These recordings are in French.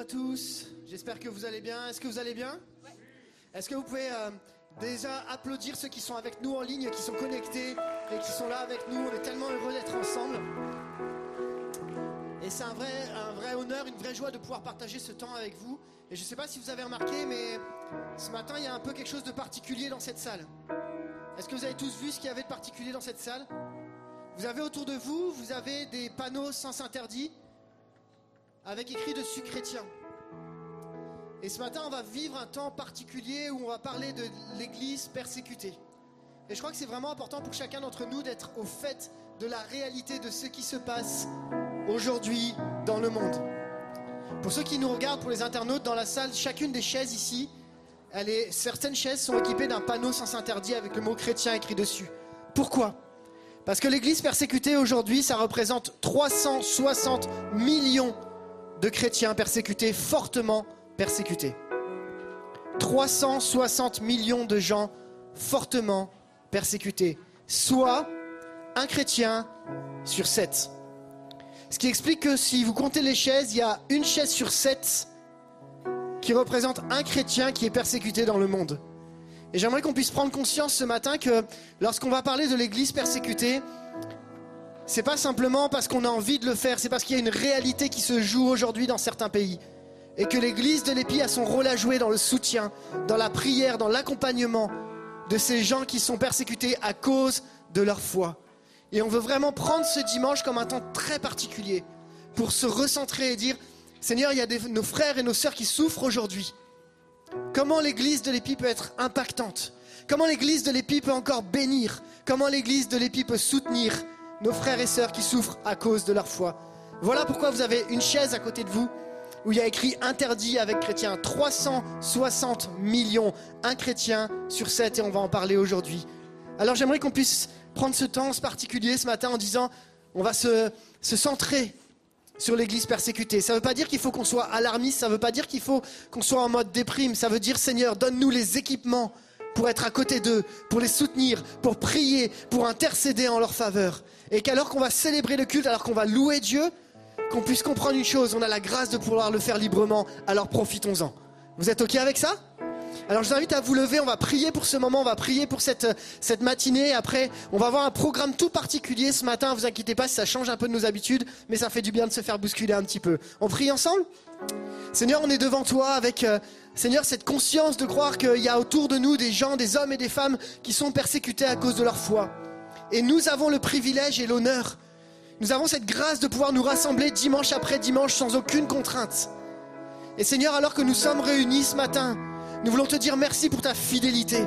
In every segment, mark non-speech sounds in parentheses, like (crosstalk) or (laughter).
à tous, j'espère que vous allez bien. Est-ce que vous allez bien? Est-ce que vous pouvez euh, déjà applaudir ceux qui sont avec nous en ligne, qui sont connectés et qui sont là avec nous? On est tellement heureux d'être ensemble. Et c'est un vrai, un vrai honneur, une vraie joie de pouvoir partager ce temps avec vous. Et je ne sais pas si vous avez remarqué, mais ce matin, il y a un peu quelque chose de particulier dans cette salle. Est-ce que vous avez tous vu ce qu'il y avait de particulier dans cette salle? Vous avez autour de vous, vous avez des panneaux sans interdit avec écrit dessus chrétien. Et ce matin, on va vivre un temps particulier où on va parler de l'Église persécutée. Et je crois que c'est vraiment important pour chacun d'entre nous d'être au fait de la réalité de ce qui se passe aujourd'hui dans le monde. Pour ceux qui nous regardent, pour les internautes dans la salle, chacune des chaises ici, certaines chaises sont équipées d'un panneau sans interdit avec le mot chrétien écrit dessus. Pourquoi? Parce que l'Église persécutée aujourd'hui, ça représente 360 millions de chrétiens persécutés, fortement persécutés. 360 millions de gens fortement persécutés, soit un chrétien sur sept. Ce qui explique que si vous comptez les chaises, il y a une chaise sur sept qui représente un chrétien qui est persécuté dans le monde. Et j'aimerais qu'on puisse prendre conscience ce matin que lorsqu'on va parler de l'Église persécutée, c'est pas simplement parce qu'on a envie de le faire, c'est parce qu'il y a une réalité qui se joue aujourd'hui dans certains pays. Et que l'église de l'Épi a son rôle à jouer dans le soutien, dans la prière, dans l'accompagnement de ces gens qui sont persécutés à cause de leur foi. Et on veut vraiment prendre ce dimanche comme un temps très particulier pour se recentrer et dire, Seigneur, il y a nos frères et nos sœurs qui souffrent aujourd'hui. Comment l'église de l'Épi peut être impactante? Comment l'église de l'Épi peut encore bénir? Comment l'église de l'Épi peut soutenir nos frères et sœurs qui souffrent à cause de leur foi. Voilà pourquoi vous avez une chaise à côté de vous où il y a écrit interdit avec chrétien. 360 millions, un chrétien sur sept et on va en parler aujourd'hui. Alors j'aimerais qu'on puisse prendre ce temps particulier ce matin en disant on va se, se centrer sur l'église persécutée. Ça ne veut pas dire qu'il faut qu'on soit alarmiste, ça ne veut pas dire qu'il faut qu'on soit en mode déprime, ça veut dire Seigneur, donne-nous les équipements pour être à côté d'eux, pour les soutenir, pour prier, pour intercéder en leur faveur. Et qu'alors qu'on va célébrer le culte, alors qu'on va louer Dieu, qu'on puisse comprendre une chose, on a la grâce de pouvoir le faire librement, alors profitons-en. Vous êtes OK avec ça? Alors je vous invite à vous lever, on va prier pour ce moment, on va prier pour cette, cette matinée. Après, on va avoir un programme tout particulier ce matin, vous inquiétez pas, ça change un peu de nos habitudes, mais ça fait du bien de se faire bousculer un petit peu. On prie ensemble? Seigneur, on est devant toi avec, euh, Seigneur, cette conscience de croire qu'il y a autour de nous des gens, des hommes et des femmes qui sont persécutés à cause de leur foi. Et nous avons le privilège et l'honneur, nous avons cette grâce de pouvoir nous rassembler dimanche après dimanche sans aucune contrainte. Et Seigneur, alors que nous sommes réunis ce matin, nous voulons te dire merci pour ta fidélité.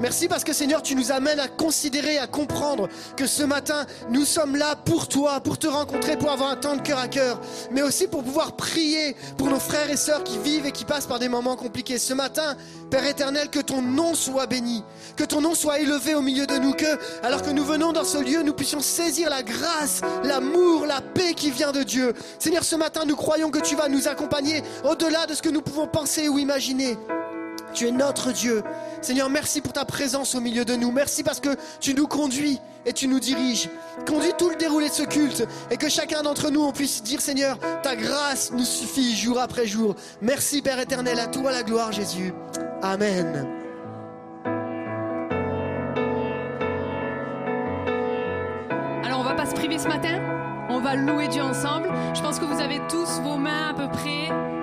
Merci parce que Seigneur, tu nous amènes à considérer, à comprendre que ce matin, nous sommes là pour toi, pour te rencontrer, pour avoir un temps de cœur à cœur, mais aussi pour pouvoir prier pour nos frères et sœurs qui vivent et qui passent par des moments compliqués. Ce matin, Père éternel, que ton nom soit béni, que ton nom soit élevé au milieu de nous, que alors que nous venons dans ce lieu, nous puissions saisir la grâce, l'amour, la paix qui vient de Dieu. Seigneur, ce matin, nous croyons que tu vas nous accompagner au-delà de ce que nous pouvons penser ou imaginer. Tu es notre Dieu. Seigneur, merci pour ta présence au milieu de nous. Merci parce que tu nous conduis et tu nous diriges. Conduis tout le déroulé de ce culte et que chacun d'entre nous, on puisse dire, Seigneur, ta grâce nous suffit jour après jour. Merci Père éternel, à toi la gloire Jésus. Amen. Alors on va pas se priver ce matin, on va louer Dieu ensemble. Je pense que vous avez tous vos mains à peu près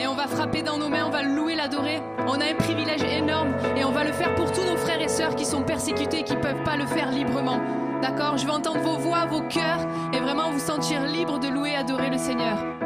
et on va frapper dans nos mains, on va louer, l'adorer. On a un privilège énorme et on va le faire pour tous nos frères et sœurs qui sont persécutés, qui ne peuvent pas le faire librement. D'accord? Je veux entendre vos voix, vos cœurs et vraiment vous sentir libre de louer, adorer le Seigneur.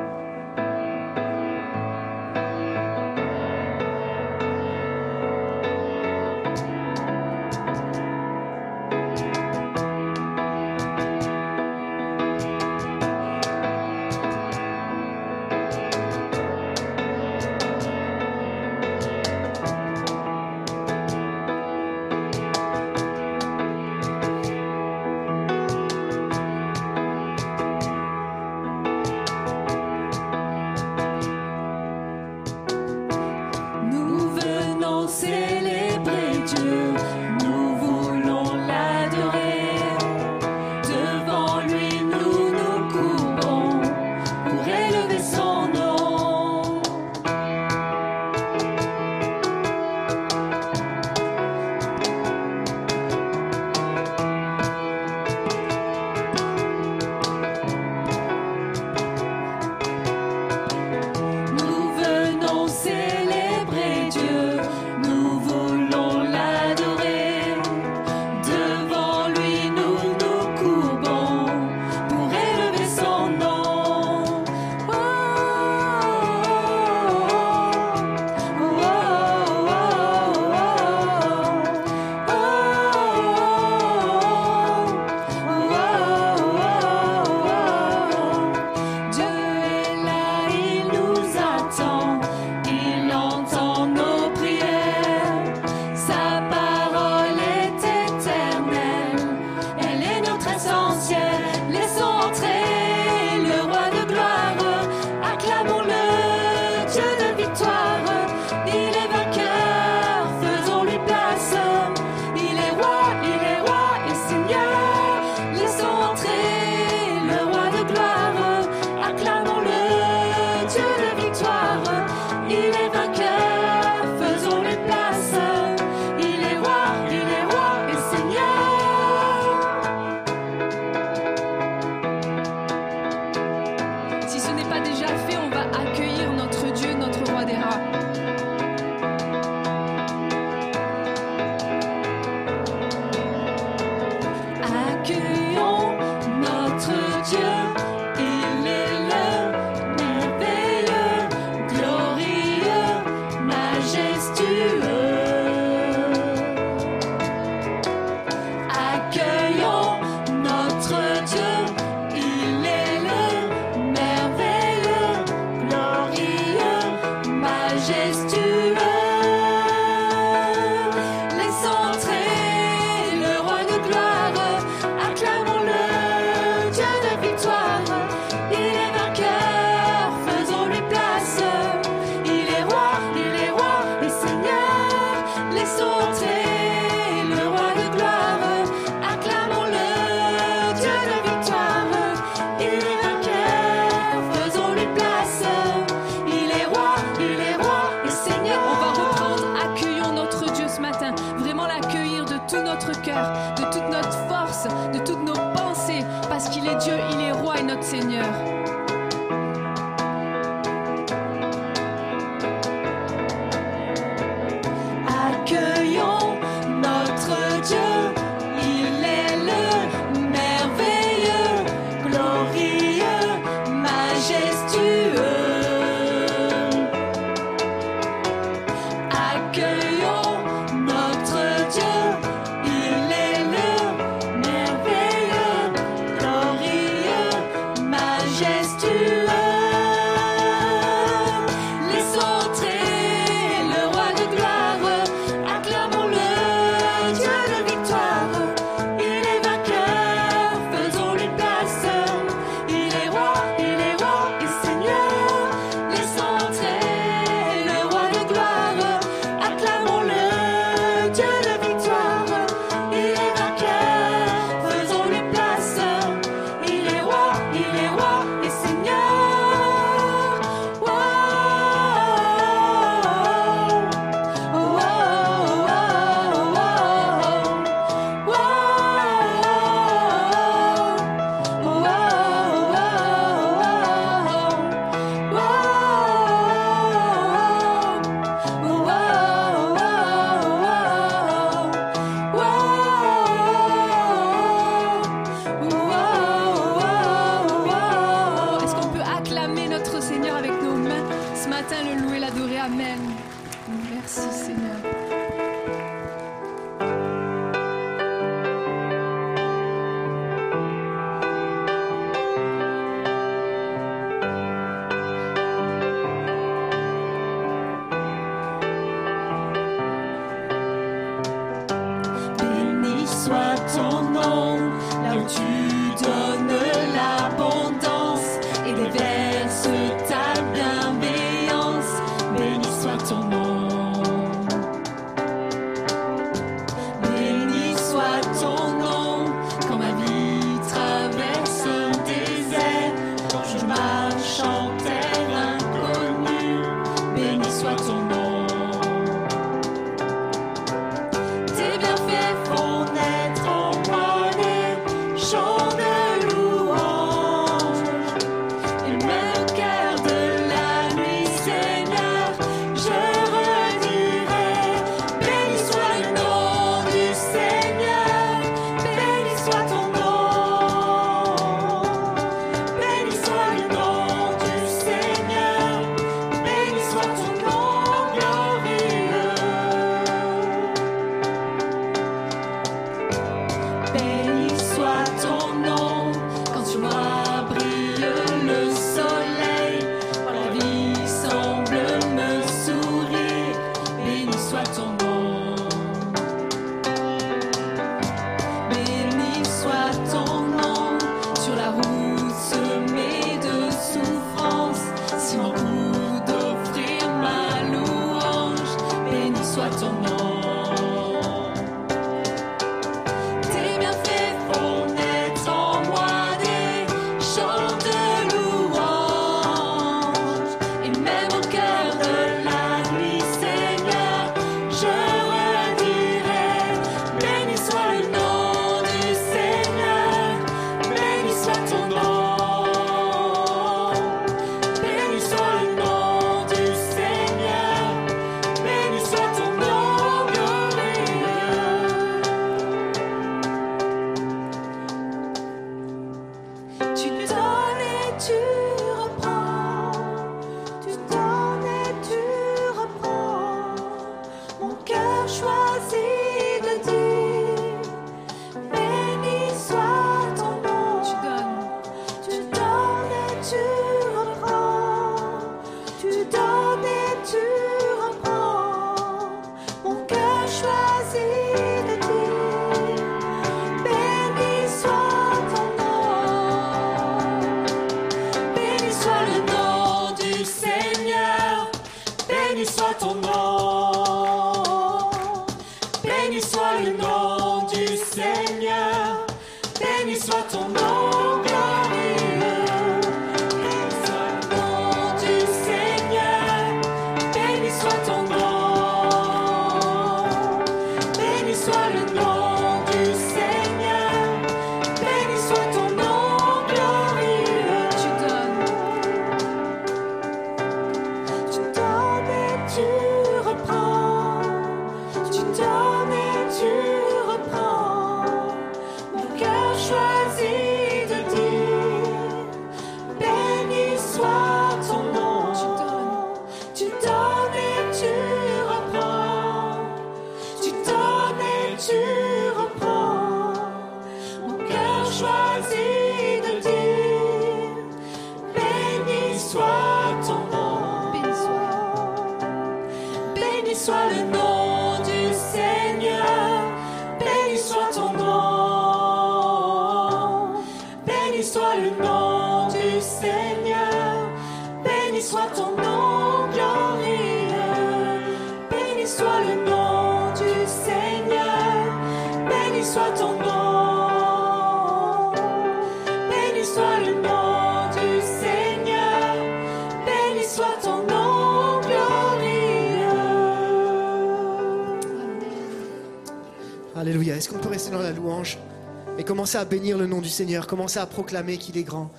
À bénir le nom du Seigneur, commencer à proclamer qu'il est grand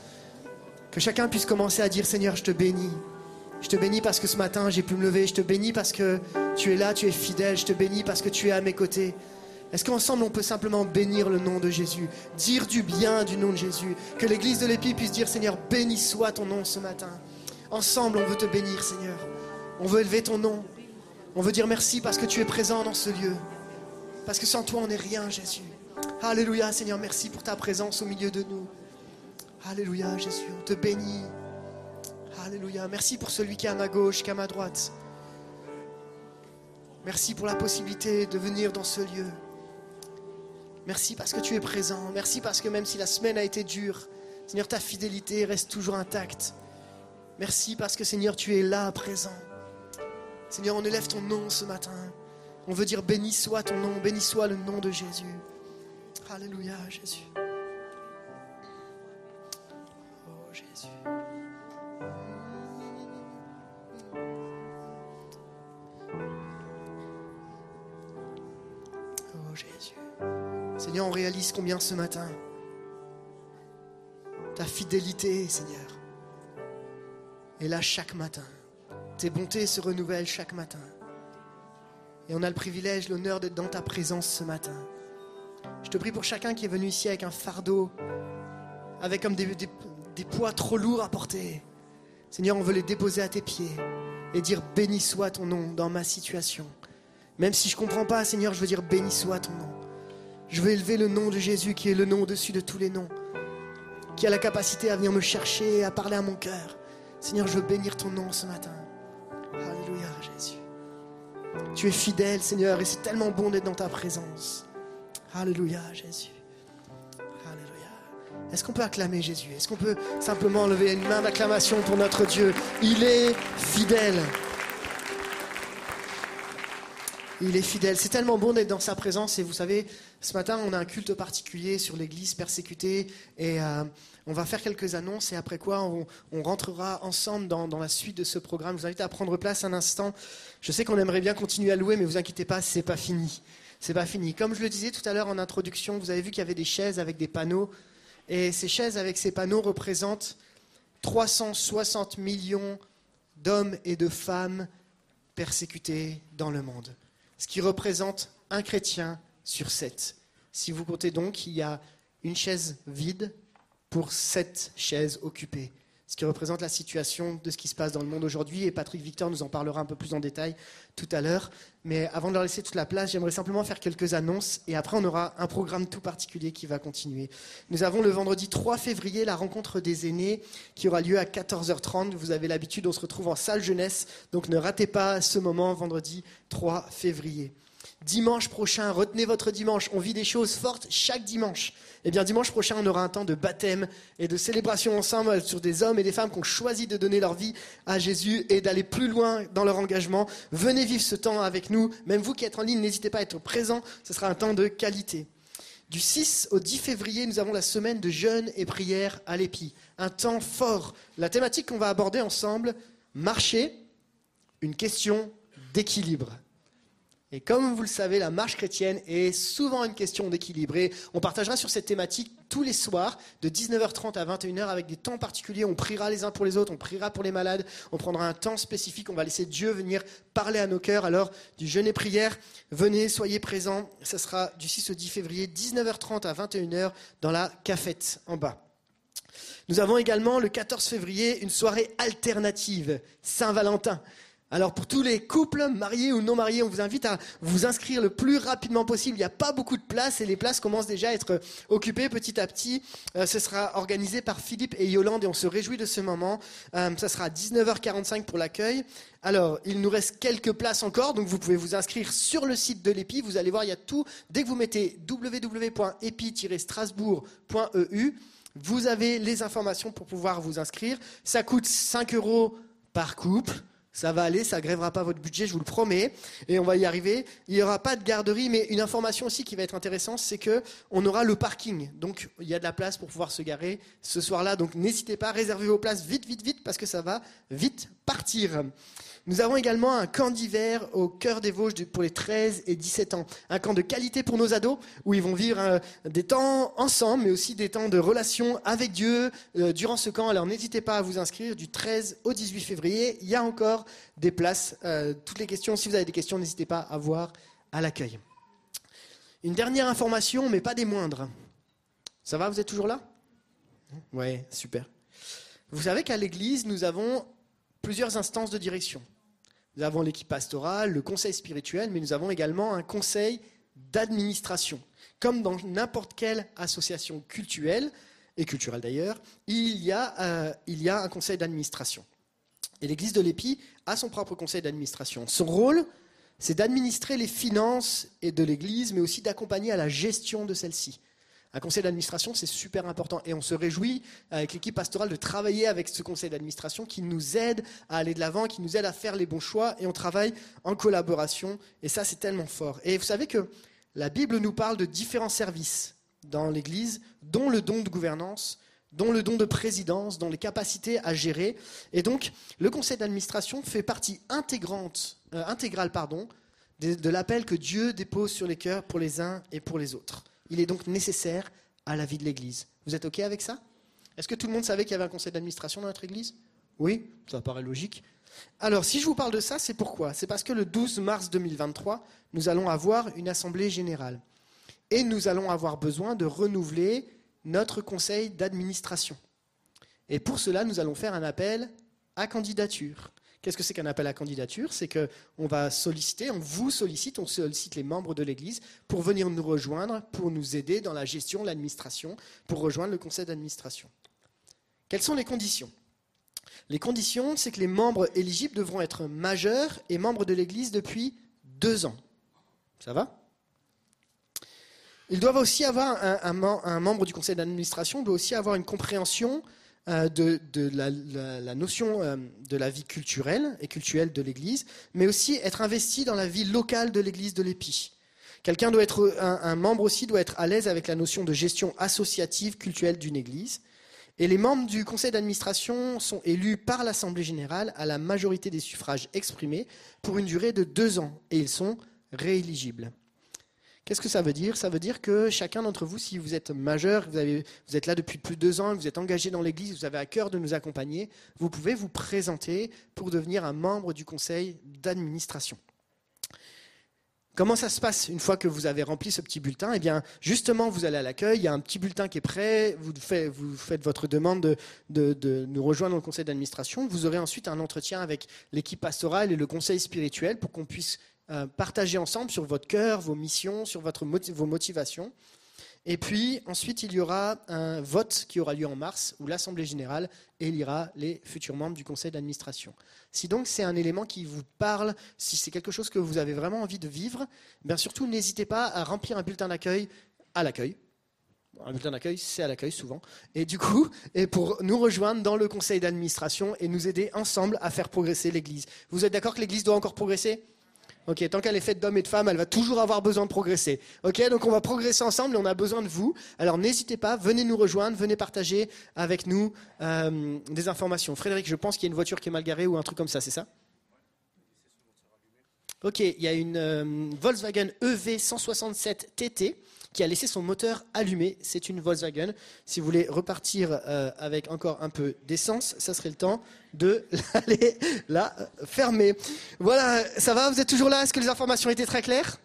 Que chacun puisse commencer à dire Seigneur, je te bénis. Je te bénis parce que ce matin j'ai pu me lever. Je te bénis parce que tu es là, tu es fidèle. Je te bénis parce que tu es à mes côtés. Est-ce qu'ensemble on peut simplement bénir le nom de Jésus, dire du bien du nom de Jésus, que l'église de l'Épi puisse dire Seigneur, béni soit ton nom ce matin. Ensemble on veut te bénir Seigneur. On veut élever ton nom. On veut dire merci parce que tu es présent dans ce lieu. Parce que sans toi, on n'est rien, Jésus. Alléluia, Seigneur, merci pour ta présence au milieu de nous. Alléluia, Jésus, on te bénit. Alléluia, merci pour celui qui est à ma gauche, qui est à ma droite. Merci pour la possibilité de venir dans ce lieu. Merci parce que tu es présent. Merci parce que même si la semaine a été dure, Seigneur, ta fidélité reste toujours intacte. Merci parce que, Seigneur, tu es là, présent. Seigneur, on élève ton nom ce matin. On veut dire béni soit ton nom, béni soit le nom de Jésus. Alléluia, Jésus. Oh, Jésus. Oh, Jésus. Seigneur, on réalise combien ce matin ta fidélité, Seigneur, est là chaque matin. Tes bontés se renouvellent chaque matin. Et on a le privilège, l'honneur d'être dans ta présence ce matin. Je te prie pour chacun qui est venu ici avec un fardeau, avec comme des, poids trop lourds à porter. Seigneur, on veut les déposer à tes pieds et dire béni soit ton nom dans ma situation. Même si je ne comprends pas, Seigneur, je veux dire béni soit ton nom. Je veux élever le nom de Jésus qui est le nom au-dessus de tous les noms, qui a la capacité à venir me chercher, à parler à mon cœur. Seigneur, je veux bénir ton nom ce matin. Alléluia, Jésus. Tu es fidèle, Seigneur, et c'est tellement bon d'être dans ta présence. Alléluia, Jésus. Alléluia. Est-ce qu'on peut acclamer Jésus? Est-ce qu'on peut simplement lever une main d'acclamation pour notre Dieu? Il est fidèle. Il est fidèle. C'est tellement bon d'être dans sa présence. Et vous savez, ce matin, on a un culte particulier sur l'église persécutée. Et euh, on va faire quelques annonces. Et après quoi, on, rentrera ensemble dans, dans la suite de ce programme. Je vous invite à prendre place un instant. Je sais qu'on aimerait bien continuer à louer, mais vous inquiétez pas, c'est pas fini. C'est pas fini. Comme je le disais tout à l'heure en introduction, vous avez vu qu'il y avait des chaises avec des panneaux. Et ces chaises avec ces panneaux représentent 360 millions d'hommes et de femmes persécutés dans le monde. Ce qui représente un chrétien sur sept. Si vous comptez donc, il y a une chaise vide pour sept chaises occupées. Ce qui représente la situation de ce qui se passe dans le monde aujourd'hui. Et Patrick Victor nous en parlera un peu plus en détail tout à l'heure. Mais avant de leur laisser toute la place, j'aimerais simplement faire quelques annonces. Et après, on aura un programme tout particulier qui va continuer. Nous avons le vendredi 3 février la rencontre des aînés qui aura lieu à 14h30. Vous avez l'habitude, on se retrouve en salle jeunesse. Donc ne ratez pas ce moment vendredi 3 février. Dimanche prochain, retenez votre dimanche, on vit des choses fortes chaque dimanche. Eh bien, dimanche prochain, on aura un temps de baptême et de célébration ensemble sur des hommes et des femmes qui ont choisi de donner leur vie à Jésus et d'aller plus loin dans leur engagement. Venez vivre ce temps avec nous. Même vous qui êtes en ligne, n'hésitez pas à être présent. Ce sera un temps de qualité. Du 6 au 10 février, nous avons la semaine de jeûne et prière à l'épi. Un temps fort. La thématique qu'on va aborder ensemble, marcher, une question d'équilibre. Et comme vous le savez, la marche chrétienne est souvent une question d'équilibre. Et on partagera sur cette thématique tous les soirs, de 19h30 à 21h, avec des temps particuliers. On priera les uns pour les autres, on priera pour les malades, on prendra un temps spécifique, on va laisser Dieu venir parler à nos cœurs. Alors, du jeûne et prière, venez, soyez présents. Ce sera du 6 au 10 février, 19h30 à 21h, dans la cafette en bas. Nous avons également le 14 février une soirée alternative, Saint-Valentin. Alors pour tous les couples, mariés ou non mariés, on vous invite à vous inscrire le plus rapidement possible. Il n'y a pas beaucoup de places et les places commencent déjà à être occupées petit à petit. Euh, ce sera organisé par Philippe et Yolande et on se réjouit de ce moment. Euh, ça sera à 19h45 pour l'accueil. Alors, il nous reste quelques places encore, donc vous pouvez vous inscrire sur le site de l'EPI. Vous allez voir, il y a tout. Dès que vous mettez www.epi-strasbourg.eu, vous avez les informations pour pouvoir vous inscrire. Ça coûte 5 euros par couple. Ça va aller, ça grèvera pas votre budget, je vous le promets, et on va y arriver. Il n'y aura pas de garderie, mais une information aussi qui va être intéressante, c'est que on aura le parking. Donc il y a de la place pour pouvoir se garer ce soir-là. Donc n'hésitez pas, réservez vos places vite, vite, vite, parce que ça va vite partir. Nous avons également un camp d'hiver au cœur des Vosges pour les 13 et 17 ans. Un camp de qualité pour nos ados où ils vont vivre euh, des temps ensemble, mais aussi des temps de relation avec Dieu euh, durant ce camp. Alors n'hésitez pas à vous inscrire du 13 au 18 février. Il y a encore des places. Euh, toutes les questions, si vous avez des questions, n'hésitez pas à voir à l'accueil. Une dernière information, mais pas des moindres. Ça va, vous êtes toujours là? Ouais, super. Vous savez qu'à l'église, nous avons plusieurs instances de direction. Nous avons l'équipe pastorale, le conseil spirituel, mais nous avons également un conseil d'administration. Comme dans n'importe quelle association culturelle, et culturelle d'ailleurs, il, y a, euh, il y a un conseil d'administration. Et l'Église de l'Épi a son propre conseil d'administration. Son rôle, c'est d'administrer les finances et de l'Église, mais aussi d'accompagner à la gestion de celle-ci. Un conseil d'administration, c'est super important. Et on se réjouit avec l'équipe pastorale de travailler avec ce conseil d'administration qui nous aide à aller de l'avant, qui nous aide à faire les bons choix. Et on travaille en collaboration. Et ça, c'est tellement fort. Et vous savez que la Bible nous parle de différents services dans l'Église, dont le don de gouvernance, dont le don de présidence, dont les capacités à gérer. Et donc, le conseil d'administration fait partie intégrante, euh, intégrale pardon, de l'appel que Dieu dépose sur les cœurs pour les uns et pour les autres. Il est donc nécessaire à la vie de l'Église. Vous êtes OK avec ça? Est-ce que tout le monde savait qu'il y avait un conseil d'administration dans notre Église? Oui, ça paraît logique. Alors, si je vous parle de ça, c'est pourquoi? C'est parce que le 12 mars 2023, nous allons avoir une assemblée générale. Et nous allons avoir besoin de renouveler notre conseil d'administration. Et pour cela, nous allons faire un appel à candidature. Qu'est-ce que c'est qu'un appel à candidature? C'est qu'on va solliciter, on vous sollicite, on sollicite les membres de l'Église pour venir nous rejoindre, pour nous aider dans la gestion, l'administration, pour rejoindre le conseil d'administration. Quelles sont les conditions? Les conditions, c'est que les membres éligibles devront être majeurs et membres de l'Église depuis deux ans. Ça va? Ils doivent aussi avoir un, un membre du conseil d'administration doit aussi avoir une compréhension euh, de, la, notion euh, de la vie culturelle et culturelle de l'Église, mais aussi être investi dans la vie locale de l'Église de l'Épi. Quelqu'un doit être, un, membre aussi doit être à l'aise avec la notion de gestion associative culturelle d'une Église. Et les membres du conseil d'administration sont élus par l'Assemblée générale à la majorité des suffrages exprimés pour une durée de deux ans, et ils sont rééligibles. Qu'est-ce que ça veut dire? Ça veut dire que chacun d'entre vous, si vous êtes majeur, vous, vous, êtes là depuis plus de deux ans, vous êtes engagé dans l'Église, vous avez à cœur de nous accompagner, vous pouvez vous présenter pour devenir un membre du conseil d'administration. Comment ça se passe une fois que vous avez rempli ce petit bulletin? Eh bien, justement, vous allez à l'accueil, il y a un petit bulletin qui est prêt, vous, faites votre demande de, de nous rejoindre dans le conseil d'administration. Vous aurez ensuite un entretien avec l'équipe pastorale et le conseil spirituel pour qu'on puisse euh, partager ensemble sur votre cœur, vos missions, sur votre, vos motivations. Et puis ensuite, il y aura un vote qui aura lieu en mars où l'Assemblée générale élira les futurs membres du conseil d'administration. Si donc c'est un élément qui vous parle, si c'est quelque chose que vous avez vraiment envie de vivre, bien surtout n'hésitez pas à remplir un bulletin d'accueil à l'accueil. Un bulletin d'accueil, c'est à l'accueil souvent. Et du coup, et pour nous rejoindre dans le conseil d'administration et nous aider ensemble à faire progresser l'Église. Vous êtes d'accord que l'Église doit encore progresser? Ok, tant qu'elle est faite d'hommes et de femmes, elle va toujours avoir besoin de progresser. Ok, donc on va progresser ensemble et on a besoin de vous. Alors n'hésitez pas, venez nous rejoindre, venez partager avec nous euh, des informations. Frédéric, je pense qu'il y a une voiture qui est mal garée ou un truc comme ça, c'est ça? Ok, il y a une euh, Volkswagen EV 167 TT qui a laissé son moteur allumé. C'est une Volkswagen. Si vous voulez repartir euh, avec encore un peu d'essence, ça serait le temps de (laughs) la fermer. Voilà, ça va Vous êtes toujours là? Est-ce que les informations étaient très claires?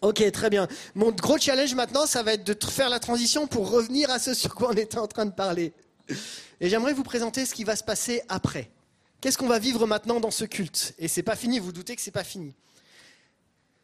Ok, très bien. Mon gros challenge maintenant, ça va être de faire la transition pour revenir à ce sur quoi on était en train de parler. Et j'aimerais vous présenter ce qui va se passer après. Qu'est-ce qu'on va vivre maintenant dans ce culte? Et c'est pas fini, vous doutez que c'est pas fini.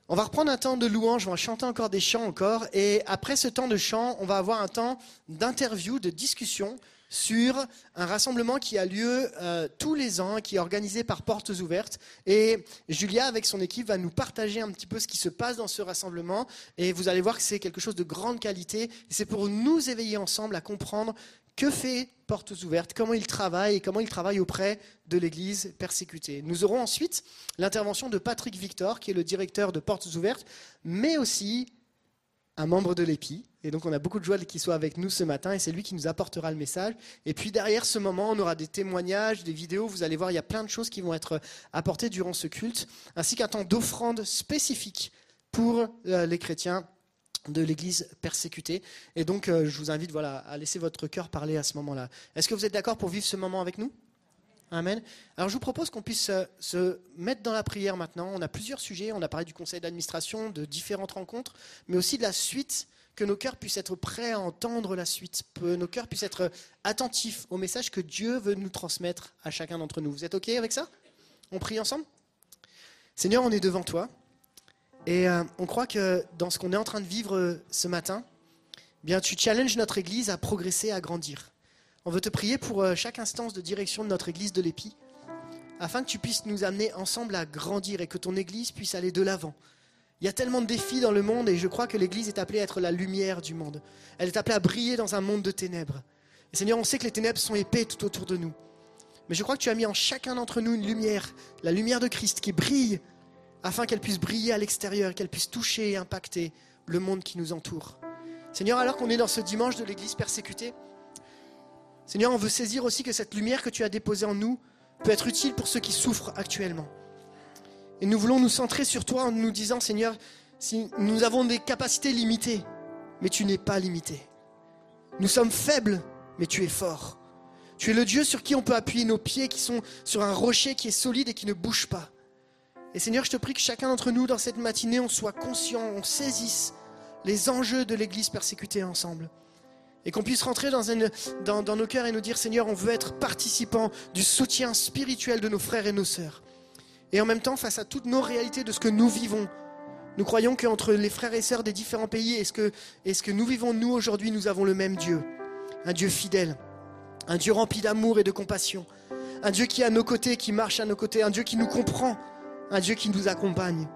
On va reprendre un temps de louange, on va chanter encore des chants encore, et après ce temps de chant, on va avoir un temps d'interview, de discussion sur un rassemblement qui a lieu euh, tous les ans, qui est organisé par Portes Ouvertes. Et Julia, avec son équipe, va nous partager un petit peu ce qui se passe dans ce rassemblement, et vous allez voir que c'est quelque chose de grande qualité. C'est pour nous éveiller ensemble à comprendre que fait Portes Ouvertes, comment il travaille et comment il travaille auprès de l'Église persécutée? Nous aurons ensuite l'intervention de Patrick Victor, qui est le directeur de Portes Ouvertes, mais aussi un membre de l'EPI. Et donc on a beaucoup de joie qu'il soit avec nous ce matin et c'est lui qui nous apportera le message. Et puis derrière ce moment, on aura des témoignages, des vidéos. Vous allez voir, il y a plein de choses qui vont être apportées durant ce culte, ainsi qu'un temps d'offrande spécifique pour euh, les chrétiens de l'Église persécutée. Et donc, euh, je vous invite voilà, à laisser votre cœur parler à ce moment-là. Est-ce que vous êtes d'accord pour vivre ce moment avec nous? Amen. Alors, je vous propose qu'on puisse euh, se mettre dans la prière maintenant. On a plusieurs sujets. On a parlé du conseil d'administration, de différentes rencontres, mais aussi de la suite, que nos cœurs puissent être prêts à entendre la suite, que nos cœurs puissent être attentifs au message que Dieu veut nous transmettre à chacun d'entre nous. Vous êtes OK avec ça? On prie ensemble? Seigneur, on est devant toi. Et euh, on croit que dans ce qu'on est en train de vivre euh, ce matin, eh bien tu challenges notre Église à progresser, à grandir. On veut te prier pour euh, chaque instance de direction de notre Église de l'Épi, afin que tu puisses nous amener ensemble à grandir et que ton Église puisse aller de l'avant. Il y a tellement de défis dans le monde et je crois que l'Église est appelée à être la lumière du monde. Elle est appelée à briller dans un monde de ténèbres. Et Seigneur, on sait que les ténèbres sont épais tout autour de nous. Mais je crois que tu as mis en chacun d'entre nous une lumière, la lumière de Christ qui brille afin qu'elle puisse briller à l'extérieur, qu'elle puisse toucher et impacter le monde qui nous entoure. Seigneur, alors qu'on est dans ce dimanche de l'Église persécutée, Seigneur, on veut saisir aussi que cette lumière que tu as déposée en nous peut être utile pour ceux qui souffrent actuellement. Et nous voulons nous centrer sur toi en nous disant, Seigneur, si nous avons des capacités limitées, mais tu n'es pas limité. Nous sommes faibles, mais tu es fort. Tu es le Dieu sur qui on peut appuyer nos pieds, qui sont sur un rocher qui est solide et qui ne bouge pas. Et Seigneur, je te prie que chacun d'entre nous, dans cette matinée, on soit conscient, on saisisse les enjeux de l'Église persécutée ensemble. Et qu'on puisse rentrer dans, nos cœurs et nous dire, Seigneur, on veut être participant du soutien spirituel de nos frères et nos sœurs. Et en même temps, face à toutes nos réalités de ce que nous vivons, nous croyons qu'entre les frères et sœurs des différents pays et ce que, et ce que nous vivons nous aujourd'hui, nous avons le même Dieu. Un Dieu fidèle, un Dieu rempli d'amour et de compassion, un Dieu qui est à nos côtés, qui marche à nos côtés, un Dieu qui nous comprend, un Dieu qui nous accompagne.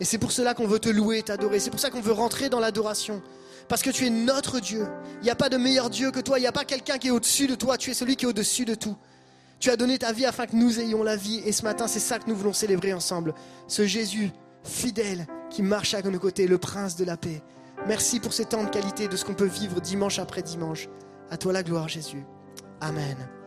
Et c'est pour cela qu'on veut te louer, t'adorer. C'est pour ça qu'on veut rentrer dans l'adoration. Parce que tu es notre Dieu. Il n'y a pas de meilleur Dieu que toi. Il n'y a pas quelqu'un qui est au-dessus de toi. Tu es celui qui est au-dessus de tout. Tu as donné ta vie afin que nous ayons la vie. Et ce matin, c'est ça que nous voulons célébrer ensemble. Ce Jésus fidèle qui marche à nos côtés, le prince de la paix. Merci pour ces temps de qualité de ce qu'on peut vivre dimanche après dimanche. À toi la gloire, Jésus. Amen.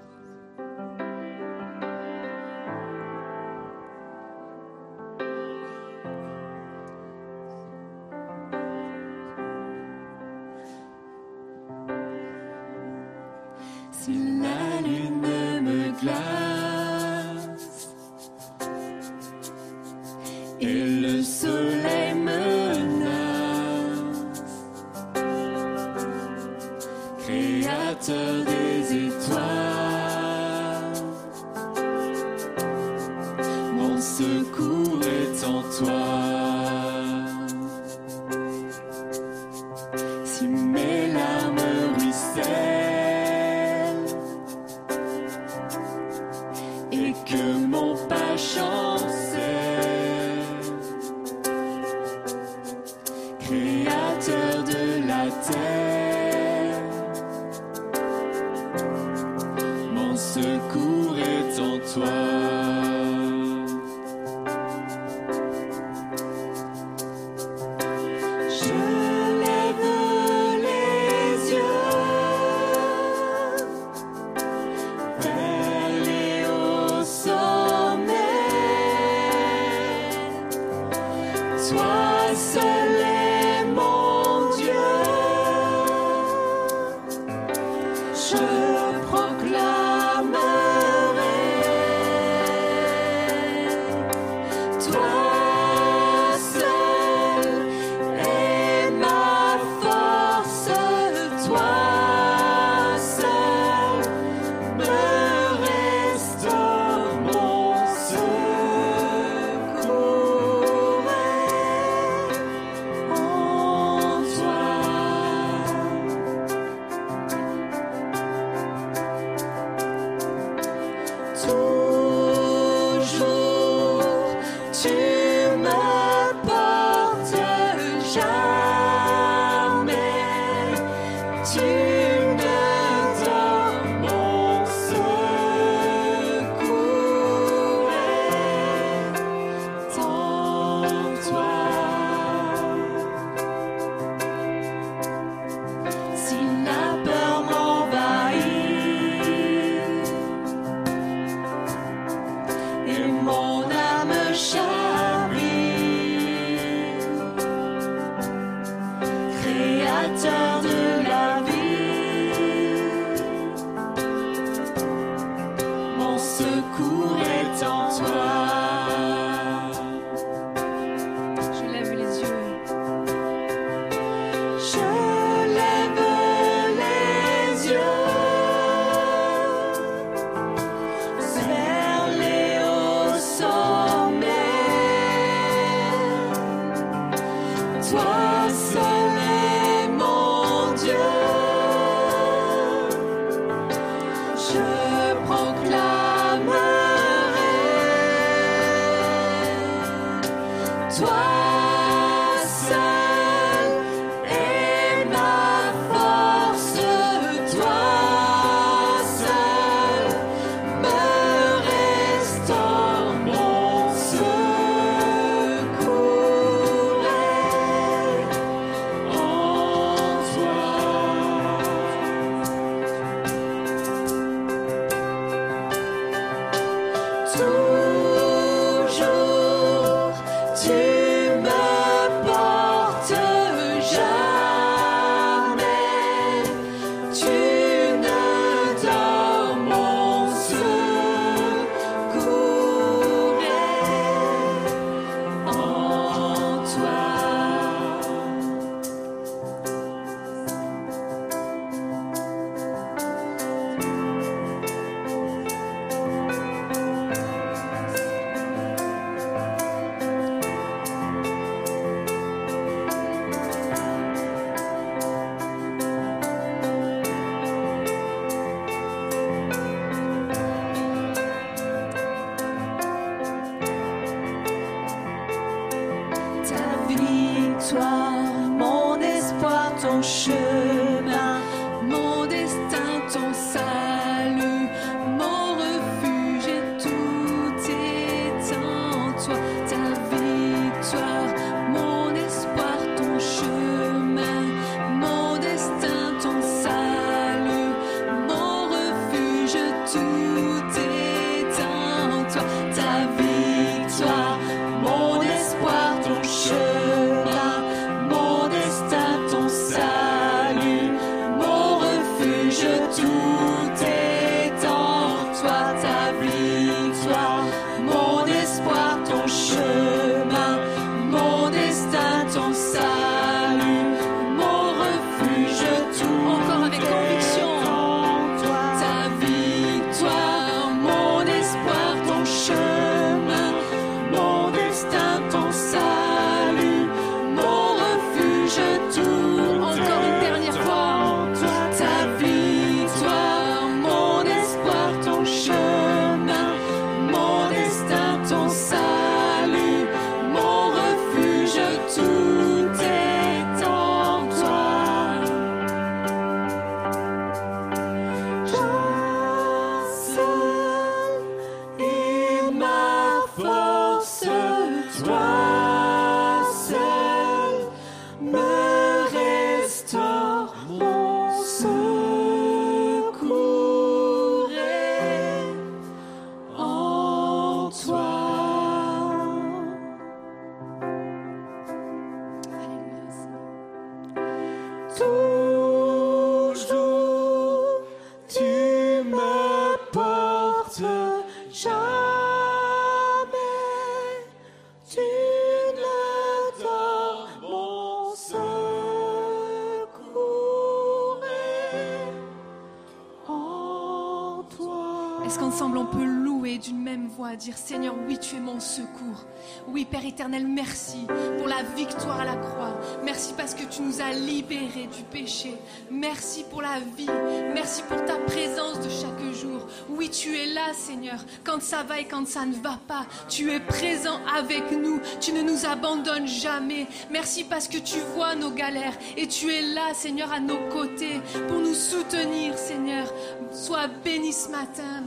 Est-ce qu'ensemble on peut louer d'une même voix, dire Seigneur, oui, tu es mon secours. Oui, Père éternel, merci pour la victoire à la croix. Merci parce que tu nous as libérés du péché. Merci pour la vie. Merci pour ta présence de chaque jour. Oui, tu es là, Seigneur, quand ça va et quand ça ne va pas. Tu es présent avec nous. Tu ne nous abandonnes jamais. Merci parce que tu vois nos galères et tu es là, Seigneur, à nos côtés pour nous soutenir, Seigneur. Sois béni ce matin.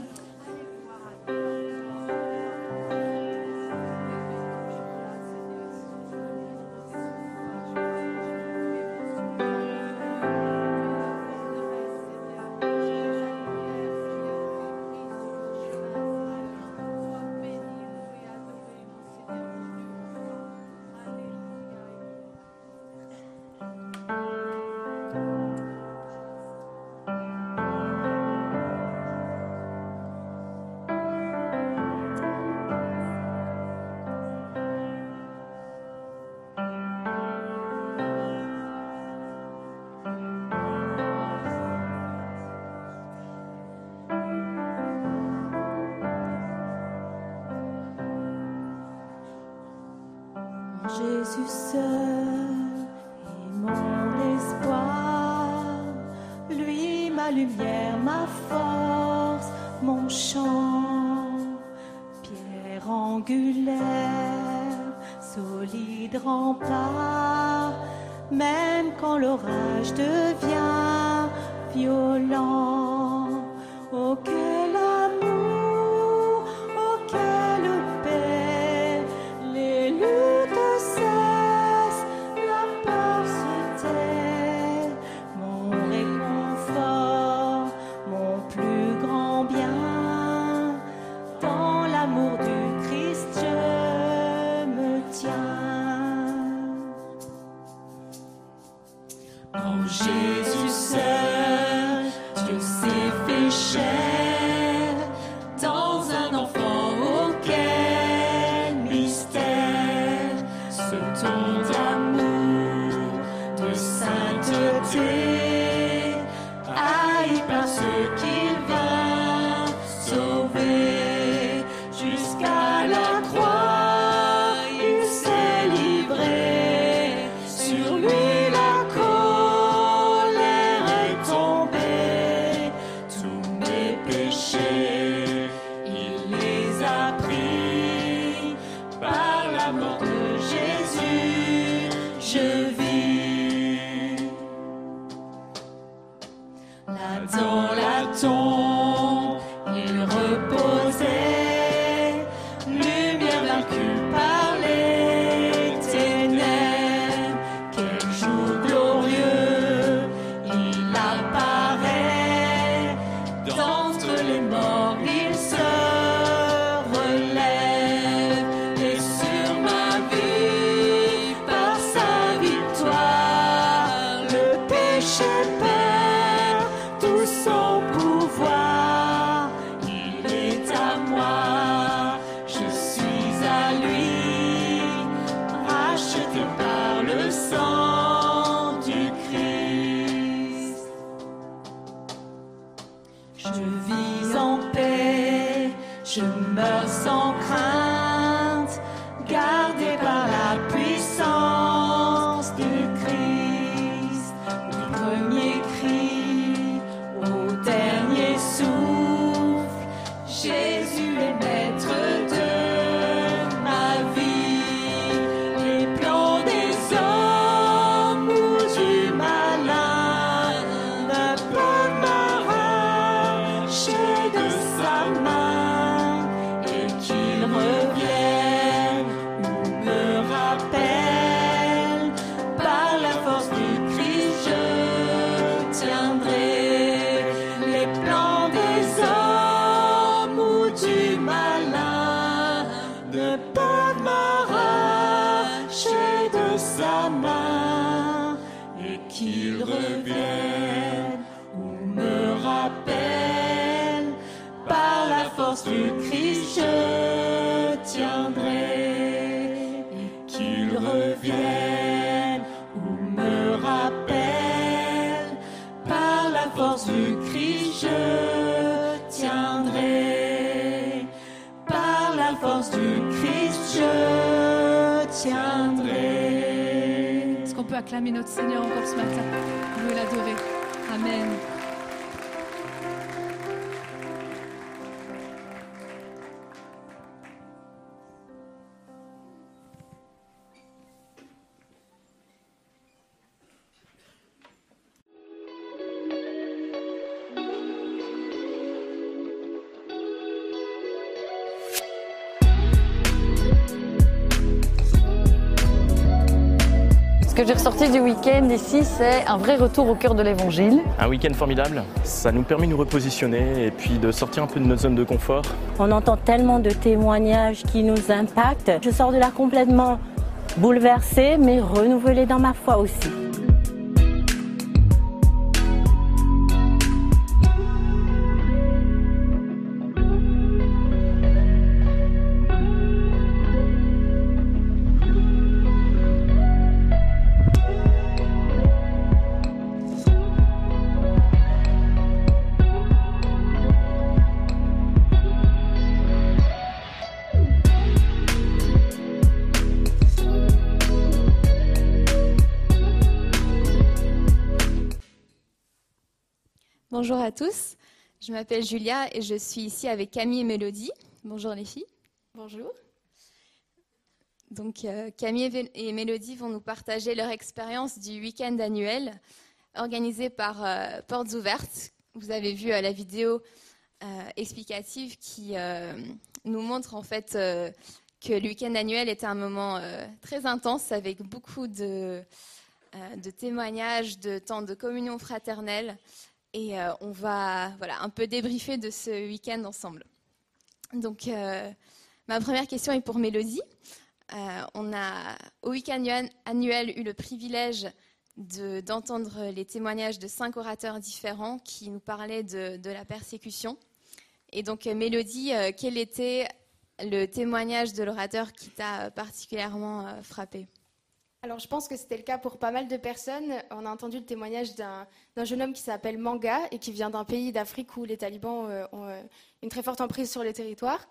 Acclamer notre Seigneur encore ce matin Louer l'adorer. Amen. Ce que j'ai ressorti du week-end ici, c'est un vrai retour au cœur de l'évangile. Un week-end formidable, ça nous permet de nous repositionner et puis de sortir un peu de notre zone de confort. On entend tellement de témoignages qui nous impactent. Je sors de là complètement bouleversée, mais renouvelée dans ma foi aussi. Bonjour à tous, je m'appelle Julia et je suis ici avec Camille et Mélodie. Bonjour les filles. Bonjour. Donc euh, Camille et Mélodie vont nous partager leur expérience du week-end annuel organisé par euh, Portes Ouvertes. Vous avez vu euh, la vidéo explicative qui nous montre en fait que le week-end annuel était un moment très intense avec beaucoup de, de témoignages, de temps de communion fraternelle. Et euh, on va voilà, un peu débriefer de ce week-end ensemble. Donc, euh, ma première question est pour Mélodie. Euh, on a au week-end annuel- eu le privilège de- d'entendre les témoignages de cinq orateurs différents qui nous parlaient de, de la persécution. Et donc, Mélodie, quel était le témoignage de l'orateur qui t'a particulièrement frappé? Alors, je pense que c'était le cas pour pas mal de personnes. On a entendu le témoignage d'un jeune homme qui s'appelle Manga et qui vient d'un pays d'Afrique où les talibans euh, ont euh, une très forte emprise sur le territoire.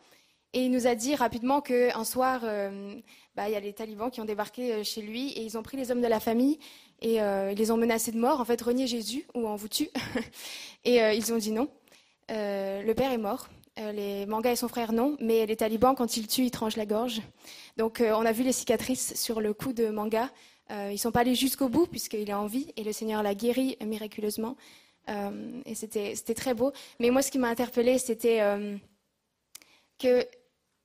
Et il nous a dit rapidement qu'un soir, euh, bah, il y a les talibans qui ont débarqué chez lui et ils ont pris les hommes de la famille et ils les ont menacés de mort. En fait, reniez Jésus ou on vous tue. (laughs) et ils ont dit non. Le père est mort. Euh, les Manga et son frère non, mais les talibans, quand ils tuent, ils tranchent la gorge. Donc euh, on a vu les cicatrices sur le cou de Manga. Euh, ils sont pas allés jusqu'au bout puisqu'il est en vie et le Seigneur l'a guéri miraculeusement. Et c'était très beau. Mais moi, ce qui m'a interpellée, c'était que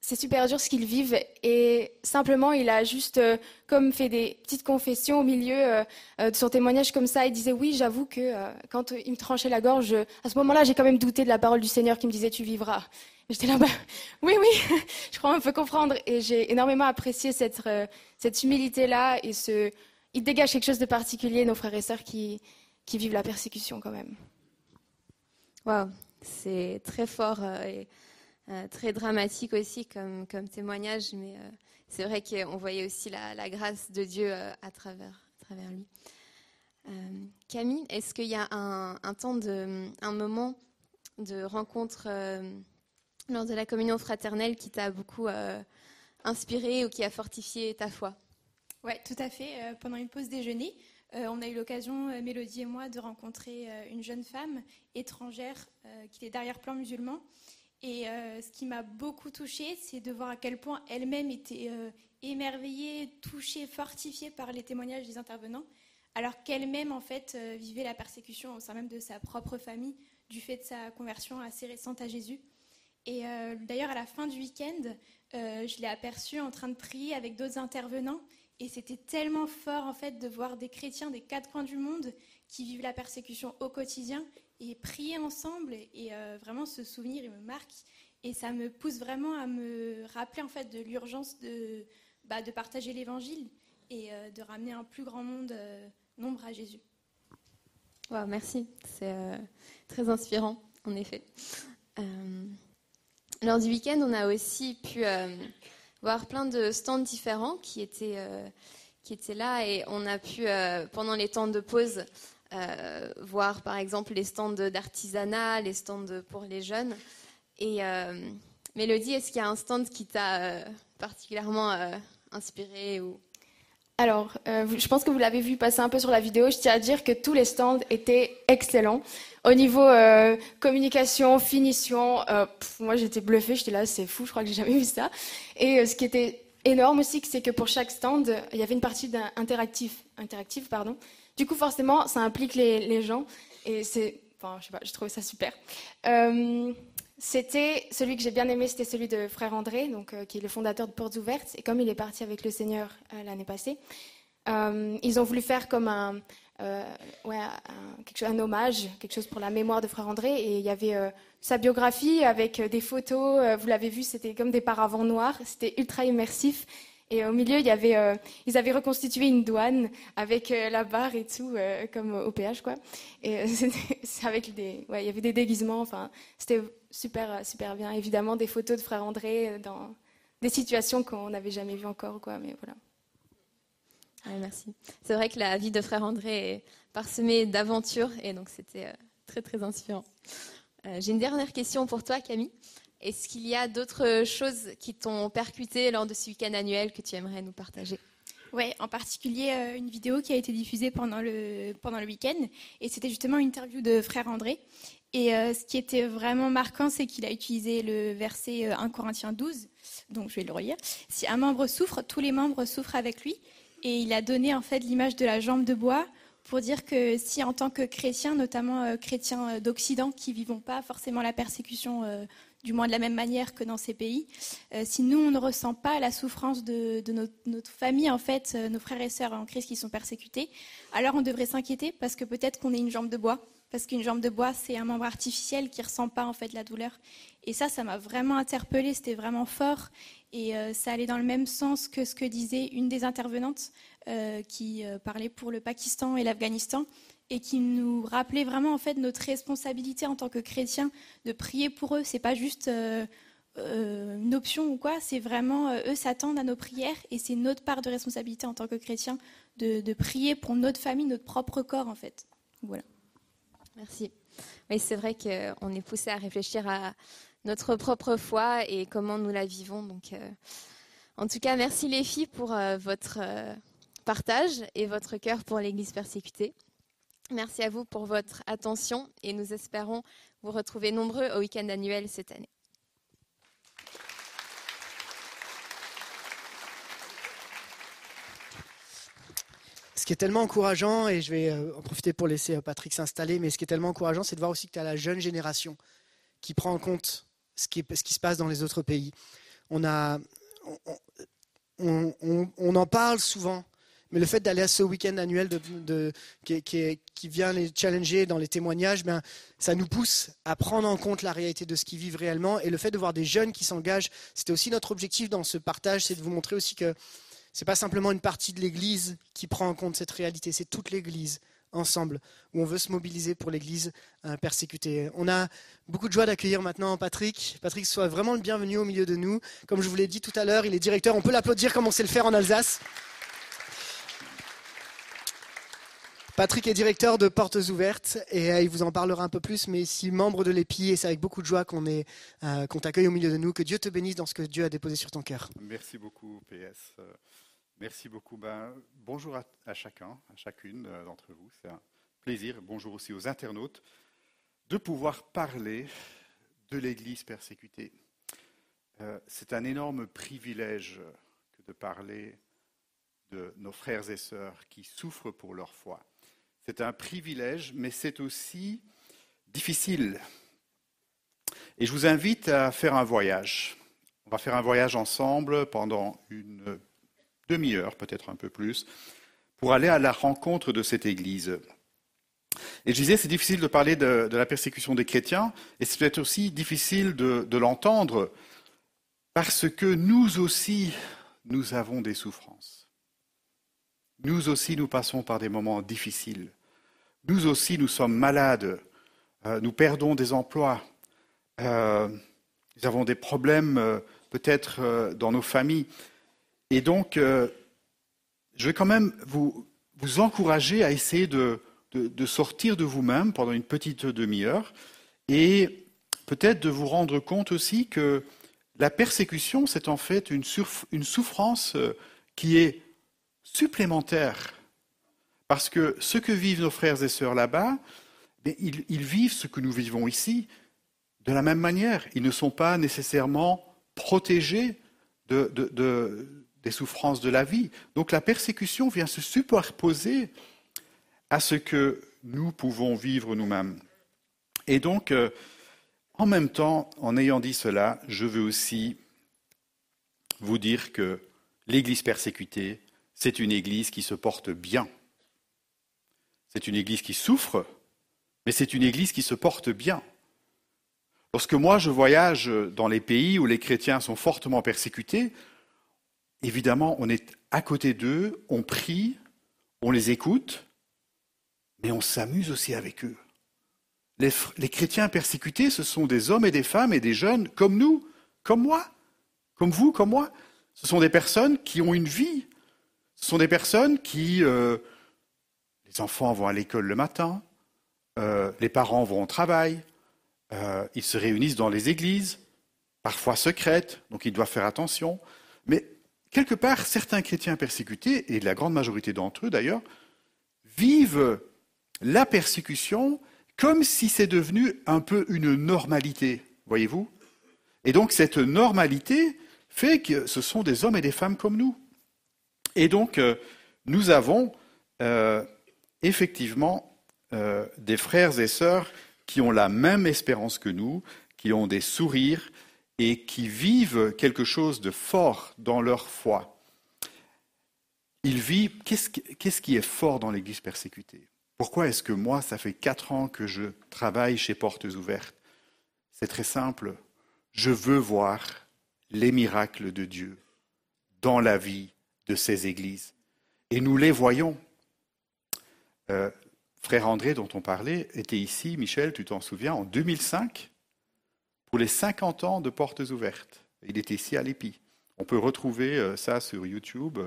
c'est super dur ce qu'ils vivent et simplement il a juste euh, comme fait des petites confessions au milieu euh, euh, de son témoignage comme ça. Il disait oui, j'avoue que quand il me tranchait la gorge, à ce moment-là, j'ai quand même douté de la parole du Seigneur qui me disait tu vivras. J'étais là, bah, (laughs) oui, oui, (laughs) je crois qu'on peut comprendre. Et j'ai énormément apprécié cette, cette humilité-là et ce, il dégage quelque chose de particulier, nos frères et sœurs qui, qui vivent la persécution quand même. Waouh, c'est très fort euh, très dramatique aussi comme, comme témoignage, mais euh, c'est vrai qu'on voyait aussi la, grâce de Dieu euh, à, travers, à travers lui. Camille, est-ce qu'il y a un, un temps, de, un moment de rencontre lors de la communion fraternelle qui t'a beaucoup inspiré ou qui a fortifié ta foi? Oui, tout à fait. Pendant une pause déjeuner, on a eu l'occasion, Mélodie et moi, de rencontrer une jeune femme étrangère qui est d'arrière-plan musulman. Et euh, ce qui m'a beaucoup touchée, c'est de voir à quel point elle-même était euh, émerveillée, touchée, fortifiée par les témoignages des intervenants, alors qu'elle-même, en fait, euh, vivait la persécution au sein même de sa propre famille, du fait de sa conversion assez récente à Jésus. Et d'ailleurs, à la fin du week-end, je l'ai aperçue en train de prier avec d'autres intervenants. Et c'était tellement fort, en fait, de voir des chrétiens des quatre coins du monde qui vivent la persécution au quotidien et prier ensemble. Et euh, vraiment, ce souvenir, il me marque. Et ça me pousse vraiment à me rappeler, en fait, de l'urgence de, bah, de partager l'évangile et euh, de ramener un plus grand monde, euh, nombre à Jésus. Wow, merci, c'est euh, très inspirant, en effet. Lors du week-end, on a aussi pu voir plein de stands différents qui étaient, qui étaient là et on a pu, pendant les temps de pause, euh, voir par exemple les stands d'artisanat, les stands pour les jeunes. Et euh, Mélodie, est-ce qu'il y a un stand qui t'a euh, particulièrement inspiré ou... Alors, je pense que vous l'avez vu passer un peu sur la vidéo. Je tiens à dire que tous les stands étaient excellents. Au niveau communication, finition, moi j'étais bluffée, j'étais là, c'est fou, je crois que j'ai jamais vu ça. Et ce qui était énorme aussi, c'est que pour chaque stand, il y avait une partie interactive. Pardon. Du coup, forcément, ça implique les, gens. Et c'est, enfin, je sais pas, j'ai trouvé ça super. C'était celui que j'ai bien aimé, c'était celui de frère André, donc, euh, qui est le fondateur de Portes Ouvertes. Et comme il est parti avec le Seigneur euh, l'année passée, euh, ils ont voulu faire comme un, ouais, un, hommage, quelque chose pour la mémoire de frère André. Et il y avait sa biographie avec des photos. vous l'avez vu, c'était comme des paravents noirs. C'était ultra immersif. Et au milieu, euh, ils avaient reconstitué une douane avec euh, la barre et tout, euh, comme au péage, quoi. Et (laughs) avec des, ouais, il y avait des déguisements. Enfin, c'était super, super bien. Évidemment, des photos de frère André dans des situations qu'on n'avait jamais vues encore, quoi. Mais voilà. merci. C'est vrai que la vie de frère André est parsemée d'aventures, et donc c'était très, très inspirant. J'ai une dernière question pour toi, Camille. Est-ce qu'il y a d'autres choses qui t'ont percuté lors de ce week-end annuel que tu aimerais nous partager? Oui, en particulier euh, une vidéo qui a été diffusée pendant le, pendant le week-end. Et c'était justement une interview de frère André. Et euh, ce qui était vraiment marquant, c'est qu'il a utilisé le verset 1 euh, Corinthiens 12. Donc je vais le relire. Si un membre souffre, tous les membres souffrent avec lui. Et il a donné en fait l'image de la jambe de bois pour dire que si en tant que chrétien, notamment chrétiens d'Occident qui vivons pas forcément la persécution du moins de la même manière que dans ces pays. Euh, si nous, on ne ressent pas la souffrance de, notre, famille, en fait, euh, nos frères et sœurs en Christ qui sont persécutés, alors on devrait s'inquiéter parce que peut-être qu'on est une jambe de bois. Parce qu'une jambe de bois, c'est un membre artificiel qui ne ressent pas en fait la douleur. Et ça, ça m'a vraiment interpellée, c'était vraiment fort. Et euh, ça allait dans le même sens que ce que disait une des intervenantes qui parlait pour le Pakistan et l'Afghanistan et qui nous rappelait vraiment en fait notre responsabilité en tant que chrétiens de prier pour eux. C'est pas juste euh, euh, une option ou quoi, c'est vraiment euh, eux s'attendent à nos prières et c'est notre part de responsabilité en tant que chrétiens de, prier pour notre famille, notre propre corps en fait. Voilà. Merci. Oui, c'est vrai qu'on est poussé à réfléchir à notre propre foi et comment nous la vivons. Donc, en tout cas, merci les filles pour votre partage et votre cœur pour l'Église persécutée. Merci à vous pour votre attention et nous espérons vous retrouver nombreux au week-end annuel cette année. Ce qui est tellement encourageant, et je vais euh, en profiter pour laisser euh, Patrick s'installer, mais ce qui est tellement encourageant, c'est de voir aussi que tu as la jeune génération qui prend en compte ce qui, se passe dans les autres pays. On, a, on en parle souvent, mais le fait d'aller à ce week-end annuel qui, vient les challenger dans les témoignages, ben, ça nous pousse à prendre en compte la réalité de ce qu'ils vivent réellement. Et le fait de voir des jeunes qui s'engagent, c'était aussi notre objectif dans ce partage, c'est de vous montrer aussi que ce n'est pas simplement une partie de l'Église qui prend en compte cette réalité, c'est toute l'Église ensemble, où on veut se mobiliser pour l'Église euh, persécutée. On a beaucoup de joie d'accueillir maintenant Patrick. Patrick soit vraiment le bienvenu au milieu de nous. Comme je vous l'ai dit tout à l'heure, il est directeur, on peut l'applaudir comme on sait le faire en Alsace. Patrick est directeur de Portes Ouvertes et euh, il vous en parlera un peu plus, mais si membre de l'EPI, et c'est avec beaucoup de joie qu'on euh, t'accueille au milieu de nous. Que Dieu te bénisse dans ce que Dieu a déposé sur ton cœur. Merci beaucoup, PS. Euh, merci beaucoup. Ben, bonjour à, chacun, à chacune d'entre vous. C'est un plaisir. Bonjour aussi aux internautes de pouvoir parler de l'Église persécutée. c'est un énorme privilège que de parler de nos frères et sœurs qui souffrent pour leur foi. C'est un privilège, mais c'est aussi difficile. Et je vous invite à faire un voyage. On va faire un voyage ensemble pendant une demi-heure, peut-être un peu plus, pour aller à la rencontre de cette Église. Et je disais, c'est difficile de parler de, la persécution des chrétiens, et c'est peut-être aussi difficile de, l'entendre, parce que nous aussi, nous avons des souffrances. Nous aussi, nous passons par des moments difficiles. Nous aussi, nous sommes malades, euh, nous perdons des emplois, euh, nous avons des problèmes euh, peut-être dans nos familles. Et donc, je vais quand même vous, vous encourager à essayer de, de, sortir de vous-même pendant une petite demi-heure et peut-être de vous rendre compte aussi que la persécution, c'est en fait une, une souffrance qui est supplémentaire. Parce que ce que vivent nos frères et sœurs là-bas, mais ils, vivent ce que nous vivons ici de la même manière. Ils ne sont pas nécessairement protégés de, de- de- des souffrances de la vie. Donc la persécution vient se superposer à ce que nous pouvons vivre nous-mêmes. Et donc, euh, en même temps, en ayant dit cela, je veux aussi vous dire que l'Église persécutée, c'est une Église qui se porte bien. C'est une Église qui souffre, mais c'est une Église qui se porte bien. Lorsque moi je voyage dans les pays où les chrétiens sont fortement persécutés, évidemment on est à côté d'eux, on prie, on les écoute, mais on s'amuse aussi avec eux. Les, chrétiens persécutés, ce sont des hommes et des femmes et des jeunes comme nous, comme moi, comme vous, comme moi. Ce sont des personnes qui ont une vie. Ce sont des personnes qui... euh, les enfants vont à l'école le matin, euh, les parents vont au travail, euh, ils se réunissent dans les églises, parfois secrètes, donc ils doivent faire attention. Mais quelque part, certains chrétiens persécutés, et la grande majorité d'entre eux d'ailleurs, vivent la persécution comme si c'est devenu un peu une normalité, voyez-vous Et donc cette normalité fait que ce sont des hommes et des femmes comme nous. Et donc euh, nous avons effectivement euh, des frères et sœurs qui ont la même espérance que nous, qui ont des sourires et qui vivent quelque chose de fort dans leur foi. Ils vivent, qu'est-ce qui- qu'est-ce qui est fort dans l'Église persécutée? Pourquoi est-ce que moi, ça fait quatre ans que je travaille chez Portes Ouvertes? C'est très simple. Je veux voir les miracles de Dieu dans la vie de ces églises. Et nous les voyons. Euh, frère André, dont on parlait, était ici, Michel, tu t'en souviens, en 2005, pour les 50 ans de Portes Ouvertes. Il était ici à l'Épi. On peut retrouver euh, ça sur YouTube.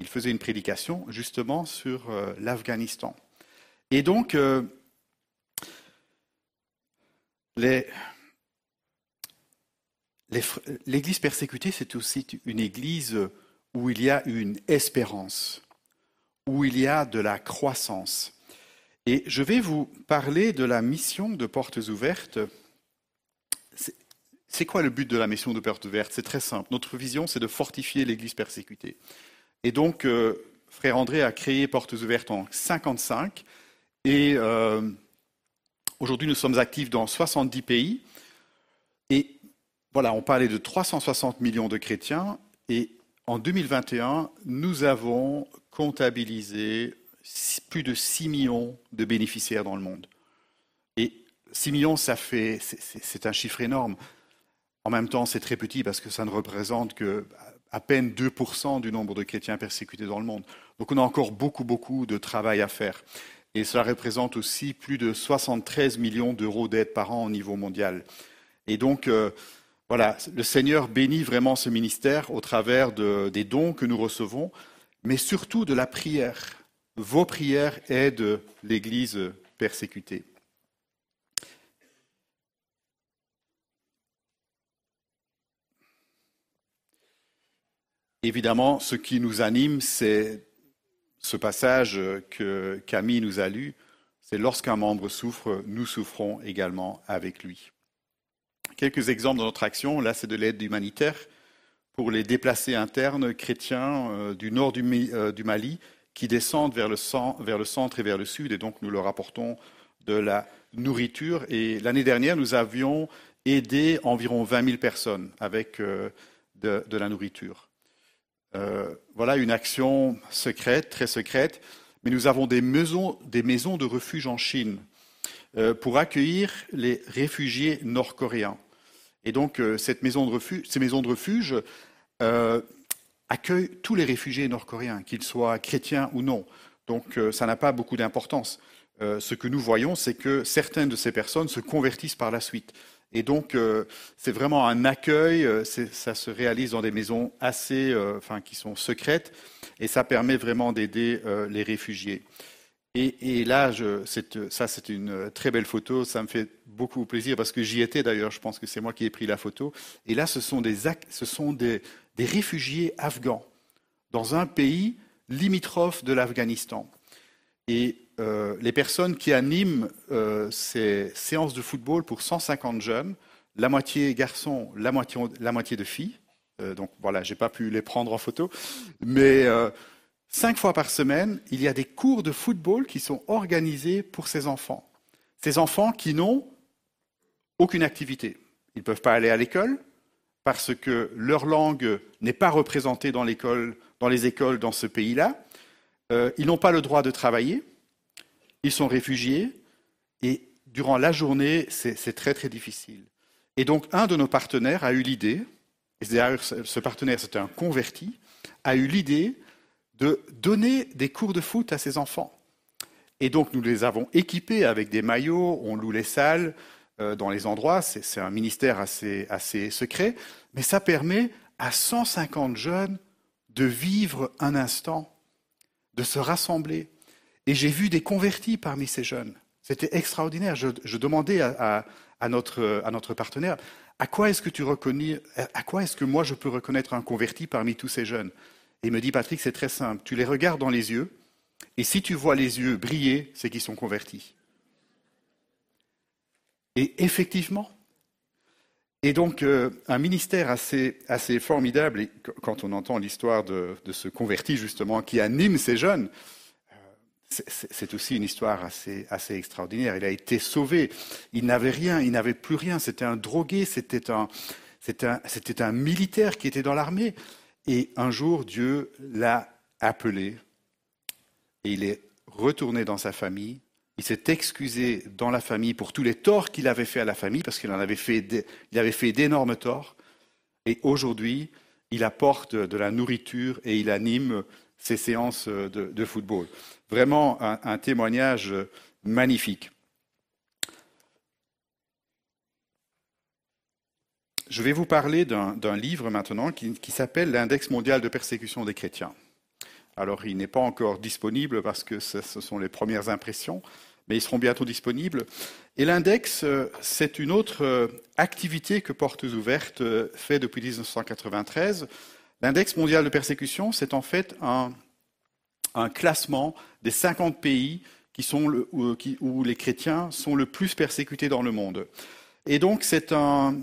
Il faisait une prédication justement sur euh, l'Afghanistan. Et donc, l'Église persécutée, c'est aussi une Église où il y a une espérance, où il y a de la croissance. Et je vais vous parler de la mission de Portes Ouvertes. C'est- quoi le but de la mission de Portes Ouvertes? C'est très simple. Notre vision, c'est de fortifier l'Église persécutée. Et donc, euh, Frère André a créé Portes Ouvertes en 55. Et euh, aujourd'hui, nous sommes actifs dans 70 pays. Et voilà, on parlait de 360 millions de chrétiens. Et en 2021, nous avons comptabilisé plus de 6 millions de bénéficiaires dans le monde. Et 6 millions, ça fait, c'est- un chiffre énorme. En même temps, c'est très petit parce que ça ne représente que à peine 2% du nombre de chrétiens persécutés dans le monde. Donc on a encore beaucoup, beaucoup de travail à faire. Et cela représente aussi plus de 73 millions d'euros d'aide par an au niveau mondial. Et donc, euh, voilà, le Seigneur bénit vraiment ce ministère au travers de- des dons que nous recevons, mais surtout de la prière. Vos prières aident l'Église persécutée. Évidemment, ce qui nous anime, c'est ce passage que Camille nous a lu, c'est lorsqu'un membre souffre, nous souffrons également avec lui. Quelques exemples de notre action, là c'est de l'aide humanitaire pour les déplacés internes chrétiens euh, du nord euh, du Mali qui descendent vers le, centre et vers le sud, et donc nous leur apportons de la nourriture. Et l'année dernière, nous avions aidé environ 20 000 personnes avec euh, de, la nourriture. Voilà une action secrète, très secrète, mais nous avons des maisons, de refuge en Chine pour accueillir les réfugiés nord-coréens. Et donc, cette maison ces maisons de refuge euh, accueillent tous les réfugiés nord-coréens, qu'ils soient chrétiens ou non. Donc, euh, ça n'a pas beaucoup d'importance. Euh, ce que nous voyons, c'est que certaines de ces personnes se convertissent par la suite. Et donc, euh, c'est vraiment un accueil. ça se réalise dans des maisons assez, enfin, qui sont secrètes, et ça permet vraiment d'aider les réfugiés. Et, là, ça, c'est une très belle photo. Ça me fait beaucoup plaisir parce que j'y étais d'ailleurs. Je pense que c'est moi qui ai pris la photo. Et là, ce sont des, réfugiés afghans dans un pays limitrophe de l'Afghanistan. Et euh, les personnes qui animent euh, ces séances de football pour 150 jeunes, la moitié garçons, la moitié, la moitié de filles, euh, donc voilà, j'ai pas pu les prendre en photo, mais cinq fois par semaine, il y a des cours de football qui sont organisés pour ces enfants. Ces enfants qui n'ont aucune activité. Ils ne peuvent pas aller à l'école parce que leur langue n'est pas représentée dans, les écoles dans ce pays-là. ils n'ont pas le droit de travailler ils sont réfugiés et durant la journée, c'est très très difficile. Et donc un de nos partenaires a eu l'idée, et ce partenaire c'était un converti, a eu l'idée de donner des cours de foot à ses enfants. Et donc nous les avons équipés avec des maillots, on loue les salles euh, dans les endroits, c'est un ministère assez, assez secret, mais ça permet à 150 jeunes de vivre un instant, de se rassembler, et j'ai vu des convertis parmi ces jeunes. C'était extraordinaire. Je, demandais à, notre, à, notre, partenaire, à quoi est-ce que tu reconnais, à quoi est-ce que moi je peux reconnaître un converti parmi tous ces jeunes? Et il me dit, Patrick, c'est très simple. Tu les regardes dans les yeux, et si tu vois les yeux briller, c'est qu'ils sont convertis. Et effectivement, et donc euh, un ministère assez, formidable, et quand on entend l'histoire de, de ce converti justement qui anime ces jeunes, c'est aussi une histoire assez, extraordinaire. Il a été sauvé. Il n'avait rien, il n'avait plus rien. C'était un drogué, c'était un, un, militaire qui était dans l'armée. Et un jour, Dieu l'a appelé et il est retourné dans sa famille. Il s'est excusé dans la famille pour tous les torts qu'il avait fait à la famille, parce qu'il en avait fait, d'énormes torts. Et aujourd'hui, il apporte de la nourriture et il anime ces séances de football. Vraiment un, témoignage magnifique. Je vais vous parler d'un livre maintenant qui, s'appelle L'Index mondial de persécution des chrétiens. Alors, il n'est pas encore disponible parce que ce, sont les premières impressions, mais ils seront bientôt disponibles. Et l'index, c'est une autre activité que Portes Ouvertes fait depuis 1993. L'index mondial de persécution, c'est en fait un, classement des 50 pays qui sont où, les chrétiens sont le plus persécutés dans le monde. Et donc, c'est un,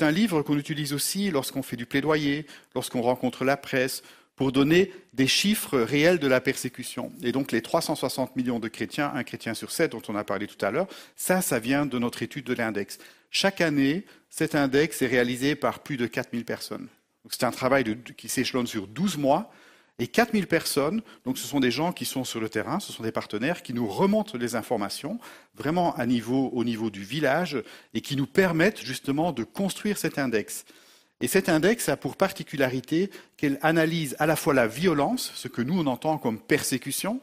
un, livre qu'on utilise aussi lorsqu'on fait du plaidoyer, lorsqu'on rencontre la presse, pour donner des chiffres réels de la persécution. Et donc, les 360 millions de chrétiens, un chrétien sur sept, dont on a parlé tout à l'heure, ça, ça vient de notre étude de l'index. Chaque année, cet index est réalisé par plus de 4000 personnes. C'est un travail qui s'échelonne sur 12 mois et 4000 personnes, donc ce sont des gens qui sont sur le terrain, ce sont des partenaires qui nous remontent les informations, vraiment au niveau du village, et qui nous permettent justement de construire cet index. Et cet index a pour particularité qu'elle analyse à la fois la violence, ce que nous on entend comme persécution,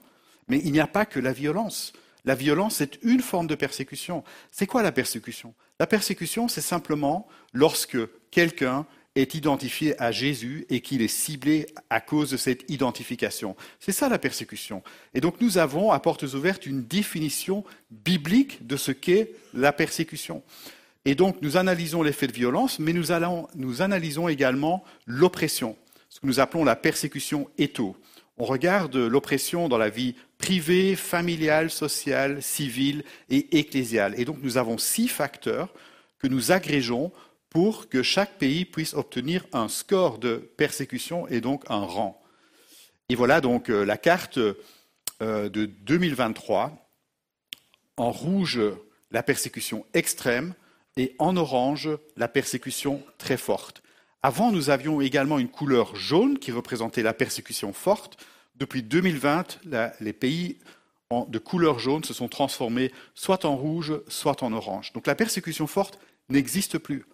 mais il n'y a pas que la violence. La violence, c'est une forme de persécution. C'est quoi la persécution? La persécution, c'est simplement lorsque quelqu'un est identifié à Jésus et qu'il est ciblé à cause de cette identification. C'est ça la persécution. Et donc nous avons à portes ouvertes une définition biblique de ce qu'est la persécution. Et donc nous analysons l'effet de violence, mais nous, allons, nous analysons également l'oppression, ce que nous appelons la persécution étho. On regarde l'oppression dans la vie privée, familiale, sociale, civile et ecclésiale. Et donc nous avons six facteurs que nous agrégeons pour que chaque pays puisse obtenir un score de persécution et donc un rang. Et voilà donc euh, la carte euh, de 2023. En rouge, la persécution extrême et en orange, la persécution très forte. Avant, nous avions également une couleur jaune qui représentait la persécution forte. Depuis 2020, les pays de couleur jaune se sont transformés soit en rouge, soit en orange. Donc la persécution forte n'existe plus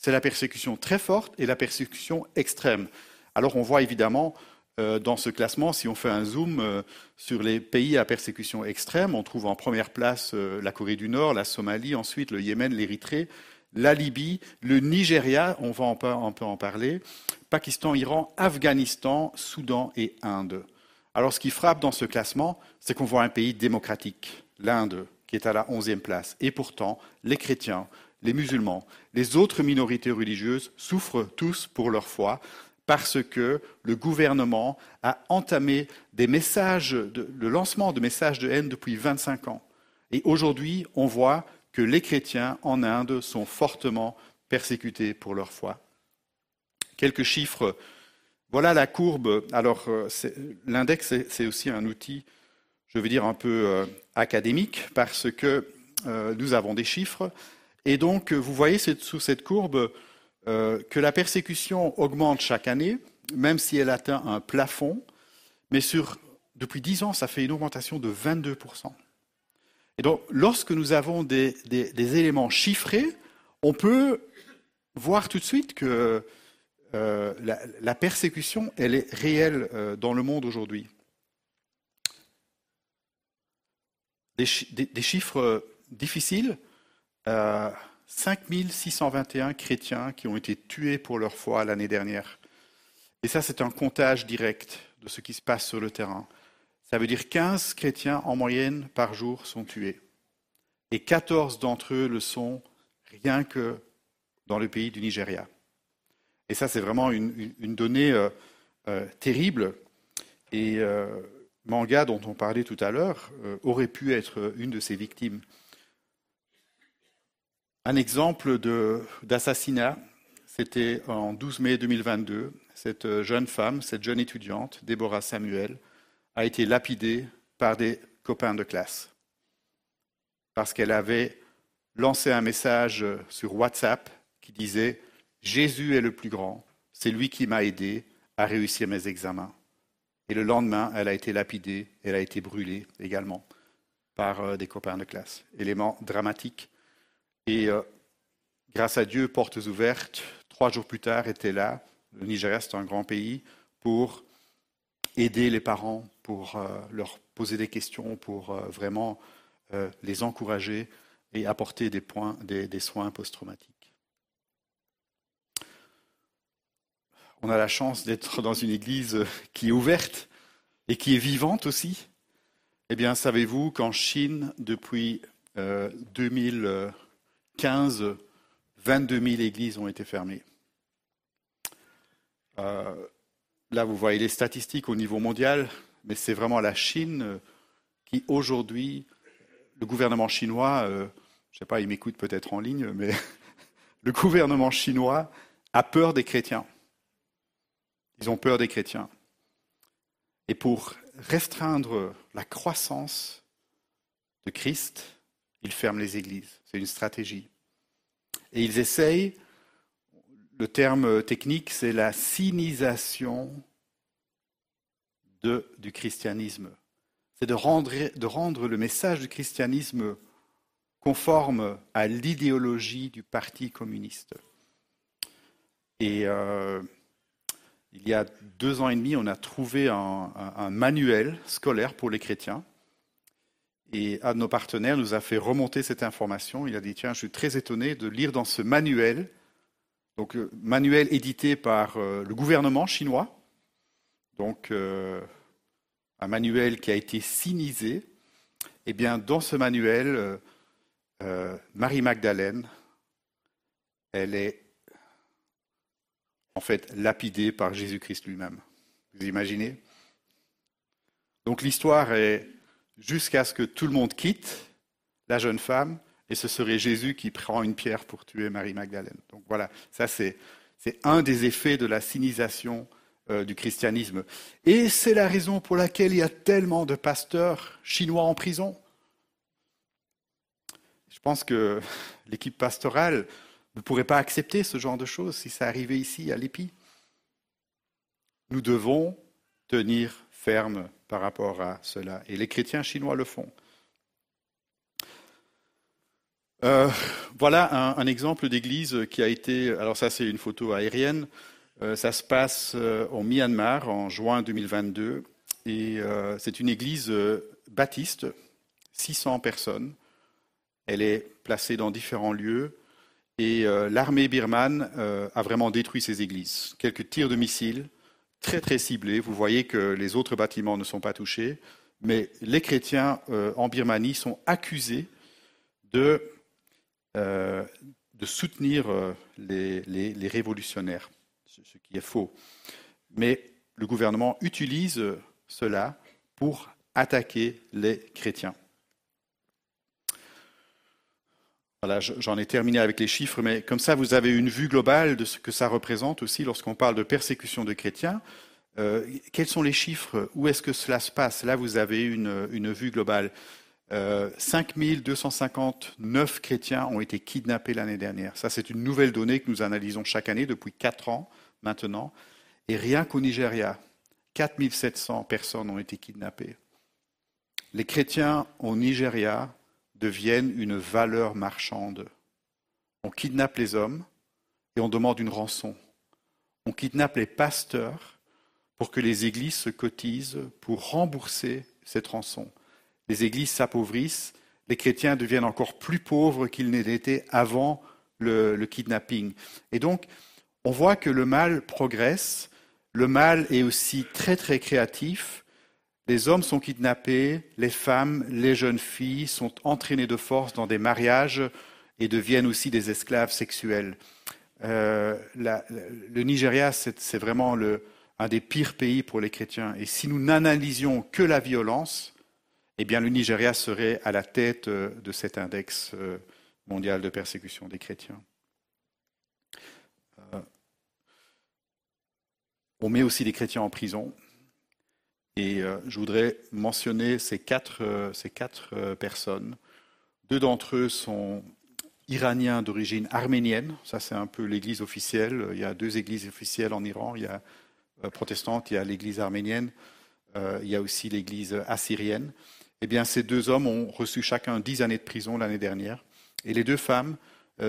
c'est la persécution très forte et la persécution extrême. Alors on voit évidemment euh, dans ce classement, si on fait un zoom euh, sur les pays à persécution extrême, on trouve en première place euh, la Corée du Nord, la Somalie, ensuite le Yémen, l'Érythrée, la Libye, le Nigeria, on va un peu en parler, Pakistan, Iran, Afghanistan, Soudan et Inde. Alors ce qui frappe dans ce classement, c'est qu'on voit un pays démocratique, l'Inde, qui est à la onzième place. Et pourtant, les chrétiens, les musulmans, les autres minorités religieuses souffrent tous pour leur foi parce que le gouvernement a entamé le lancement de messages de haine depuis 25 ans. Et aujourd'hui, on voit que les chrétiens en Inde sont fortement persécutés pour leur foi. Quelques chiffres. Voilà la courbe. Alors, euh, l'index, c'est aussi un outil, je veux dire, un peu euh, académique, parce que euh, nous avons des chiffres. Et donc, vous voyez sous cette courbe que la persécution augmente chaque année, même si elle atteint un plafond. Mais sur, depuis 10 ans, ça fait une augmentation de 22%. Et donc, lorsque nous avons des, éléments chiffrés, on peut voir tout de suite que euh, la, persécution, elle est réelle euh, dans le monde aujourd'hui. Des, chiffres difficiles. Euh, 5621 chrétiens qui ont été tués pour leur foi l'année dernière. Et ça, c'est un comptage direct de ce qui se passe sur le terrain. Ça veut dire 15 chrétiens en moyenne par jour sont tués. Et 14 d'entre eux le sont rien que dans le pays du Nigeria. Et ça, c'est vraiment une, donnée euh, euh, terrible. Et euh, Manga, dont on parlait tout à l'heure, aurait pu être une de ces victimes. Un exemple d'assassinat, c'était en 12 mai 2022. Cette jeune femme, cette jeune étudiante, Déborah Samuel, a été lapidée par des copains de classe parce qu'elle avait lancé un message sur WhatsApp qui disait Jésus est le plus grand, c'est lui qui m'a aidé à réussir mes examens. Et le lendemain, elle a été lapidée, elle a été brûlée également par euh, des copains de classe. Élément dramatique. Et euh, grâce à Dieu, portes ouvertes, trois jours plus tard, était là. Le Nigeria, c'est un grand pays, pour aider les parents, pour euh, leur poser des questions, pour euh, vraiment les encourager et apporter des, soins post-traumatiques. On a la chance d'être dans une église qui est ouverte et qui est vivante aussi. Eh bien, savez-vous qu'en Chine, depuis 2015, 22 000 églises ont été fermées. Là, vous voyez les statistiques au niveau mondial, mais c'est vraiment la Chine euh, qui, aujourd'hui, le gouvernement chinois, euh, je ne sais pas, il m'écoute peut-être en ligne, mais (laughs) le gouvernement chinois a peur des chrétiens. Ils ont peur des chrétiens. Et pour restreindre la croissance de Christ, ils ferment les églises. C'est une stratégie. Et ils essayent le terme technique, c'est la sinisation du christianisme. C'est de rendre, le message du christianisme conforme à l'idéologie du Parti communiste. Et euh, il y a deux ans et demi, on a trouvé un, manuel scolaire pour les chrétiens. Et un de nos partenaires nous a fait remonter cette information. Il a dit, tiens, je suis très étonné de lire dans ce manuel donc, euh, manuel édité par euh, le gouvernement chinois. Donc, euh, un manuel qui a été sinisé. Eh bien, dans ce manuel, Marie Magdalène, elle est en fait lapidée par Jésus-Christ lui-même. Vous imaginez? Donc l'histoire est jusqu'à ce que tout le monde quitte la jeune femme et ce serait Jésus qui prend une pierre pour tuer Marie Magdalène. Donc voilà, ça c'est, un des effets de la sinisation euh, du christianisme. Et c'est la raison pour laquelle il y a tellement de pasteurs chinois en prison. Je pense que (laughs) l'équipe pastorale ne pourrait pas accepter ce genre de choses si ça arrivait ici à l'EPI. Nous devons tenir ferme par rapport à cela. Et les chrétiens chinois le font. Euh, voilà un, exemple d'église qui a été. Alors, ça, c'est une photo aérienne. Euh, ça se passe euh, au Myanmar en juin 2022. Et c'est une église baptiste, 600 personnes. Elle est placée dans différents lieux. Et l'armée birmane a vraiment détruit ces églises. Quelques tirs de missiles, très très ciblés. Vous voyez que les autres bâtiments ne sont pas touchés. Mais les chrétiens en Birmanie sont accusés de euh, soutenir euh, les, révolutionnaires. ce qui est faux. Mais le gouvernement utilise cela pour attaquer les chrétiens. Voilà, j'en ai terminé avec les chiffres, mais comme ça, vous avez une vue globale de ce que ça représente aussi lorsqu'on parle de persécution de chrétiens. Euh, quels sont les chiffres? Où est-ce que cela se passe? Là, vous avez une, vue globale. Euh, 5259 chrétiens ont été kidnappés l'année dernière. Ça, c'est une nouvelle donnée que nous analysons chaque année depuis quatre ans maintenant. Et rien qu'au Nigeria, 4700 personnes ont été kidnappées. Les chrétiens au Nigeria deviennent une valeur marchande. On kidnappe les hommes et on demande une rançon. On kidnappe les pasteurs pour que les églises se cotisent pour rembourser cette rançon. Les églises s'appauvrissent, les chrétiens deviennent encore plus pauvres qu'ils n'étaient avant le, le, kidnapping. Et donc, on voit que le mal progresse, le mal est aussi très très créatif, les hommes sont kidnappés, les femmes, les jeunes filles sont entraînées de force dans des mariages et deviennent aussi des esclaves sexuels. Euh, le Nigeria, c'est vraiment un des pires pays pour les chrétiens. Et si nous n'analysions que la violence, eh bien le Nigeria serait à la tête euh, de cet index euh, mondial de persécution des chrétiens. On met aussi des chrétiens en prison. Et euh, je voudrais mentionner ces quatre, euh, ces quatre euh, personnes. Deux d'entre eux sont iraniens d'origine arménienne. Ça, c'est un peu l'église officielle. Il y a deux églises officielles en Iran. Il y a protestante, il y a l'église arménienne. il y a aussi l'église assyrienne. Eh bien, ces deux hommes ont reçu chacun dix années de prison l'année dernière. Et les deux femmes,